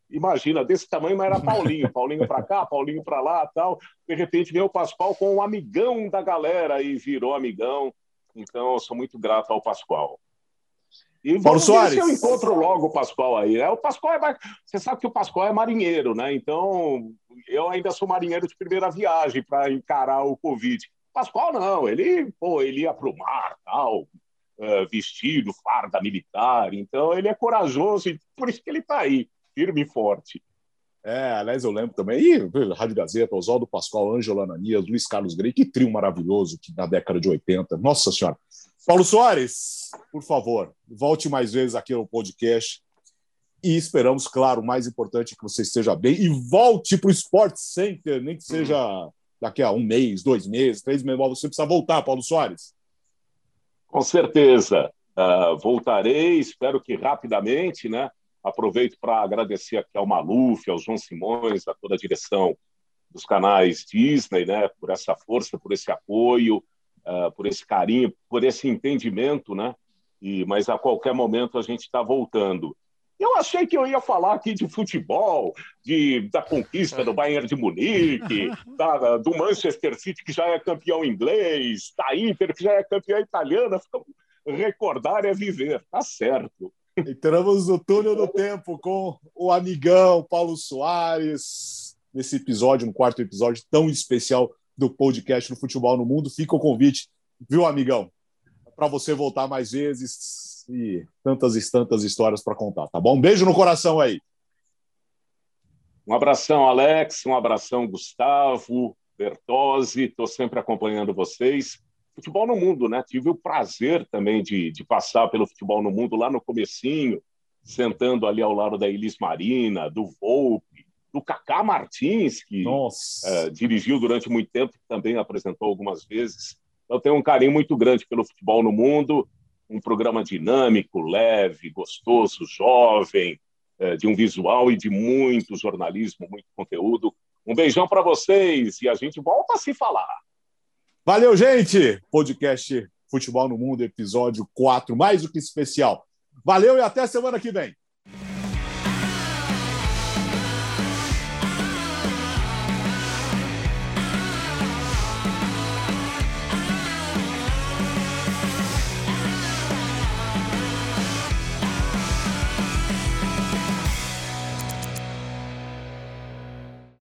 Imagina, desse tamanho, mas era Paulinho. Paulinho para cá, Paulinho para lá tal. De repente veio o Pascoal com o amigão da galera e virou amigão. Então, eu sou muito grato ao Pascoal. E Paulo Soares. eu encontro logo o Pascoal aí. É, o Pascoal é Você sabe que o Pascoal é marinheiro, né? Então, eu ainda sou marinheiro de primeira viagem para encarar o Covid. O Pascoal não, ele, pô, ele ia para o mar, tal, uh, vestido, farda militar. Então, ele é corajoso e por isso que ele está aí, firme e forte. É, aliás, eu lembro também, e, Rádio Gazeta, Oswaldo Pascoal, Ângelo Ananias, Luiz Carlos Grey, que trio maravilhoso que na década de 80. Nossa Senhora. Paulo Soares, por favor, volte mais vezes aqui ao podcast. E esperamos, claro, o mais importante que você esteja bem e volte para o Sport Center, nem que seja daqui a um mês, dois meses, três meses, você precisa voltar, Paulo Soares. Com certeza. Uh, voltarei, espero que rapidamente, né? Aproveito para agradecer aqui ao Maluf, ao João Simões, a toda a direção dos canais Disney, né? Por essa força, por esse apoio uh, por esse carinho, por esse entendimento, né? E, mas a qualquer momento a gente está voltando. Eu achei que eu ia falar aqui de futebol, de, da conquista do Bayern de Munique, da, do Manchester City, que já é campeão inglês, da Inter, que já é campeã italiana. Recordar é viver, tá certo. Entramos no túnel do tempo com o amigão Paulo Soares, nesse episódio, no quarto episódio tão especial do podcast do Futebol no Mundo. Fica o convite, viu, amigão? Para você voltar mais vezes e tantas e tantas histórias para contar, tá bom? Beijo no coração aí. Um abração, Alex, um abração, Gustavo, Bertozzi, estou sempre acompanhando vocês. Futebol no Mundo, né? Tive o prazer também de, de passar pelo Futebol no Mundo lá no comecinho, sentando ali ao lado da Elis Marina, do Volpe, do Cacá Martins, que é, dirigiu durante muito tempo, também apresentou algumas vezes. Eu tenho um carinho muito grande pelo futebol no mundo, um programa dinâmico, leve, gostoso, jovem, é, de um visual e de muito jornalismo, muito conteúdo. Um beijão para vocês e a gente volta a se falar. Valeu, gente! Podcast Futebol no Mundo, episódio 4, mais do que especial. Valeu e até semana que vem.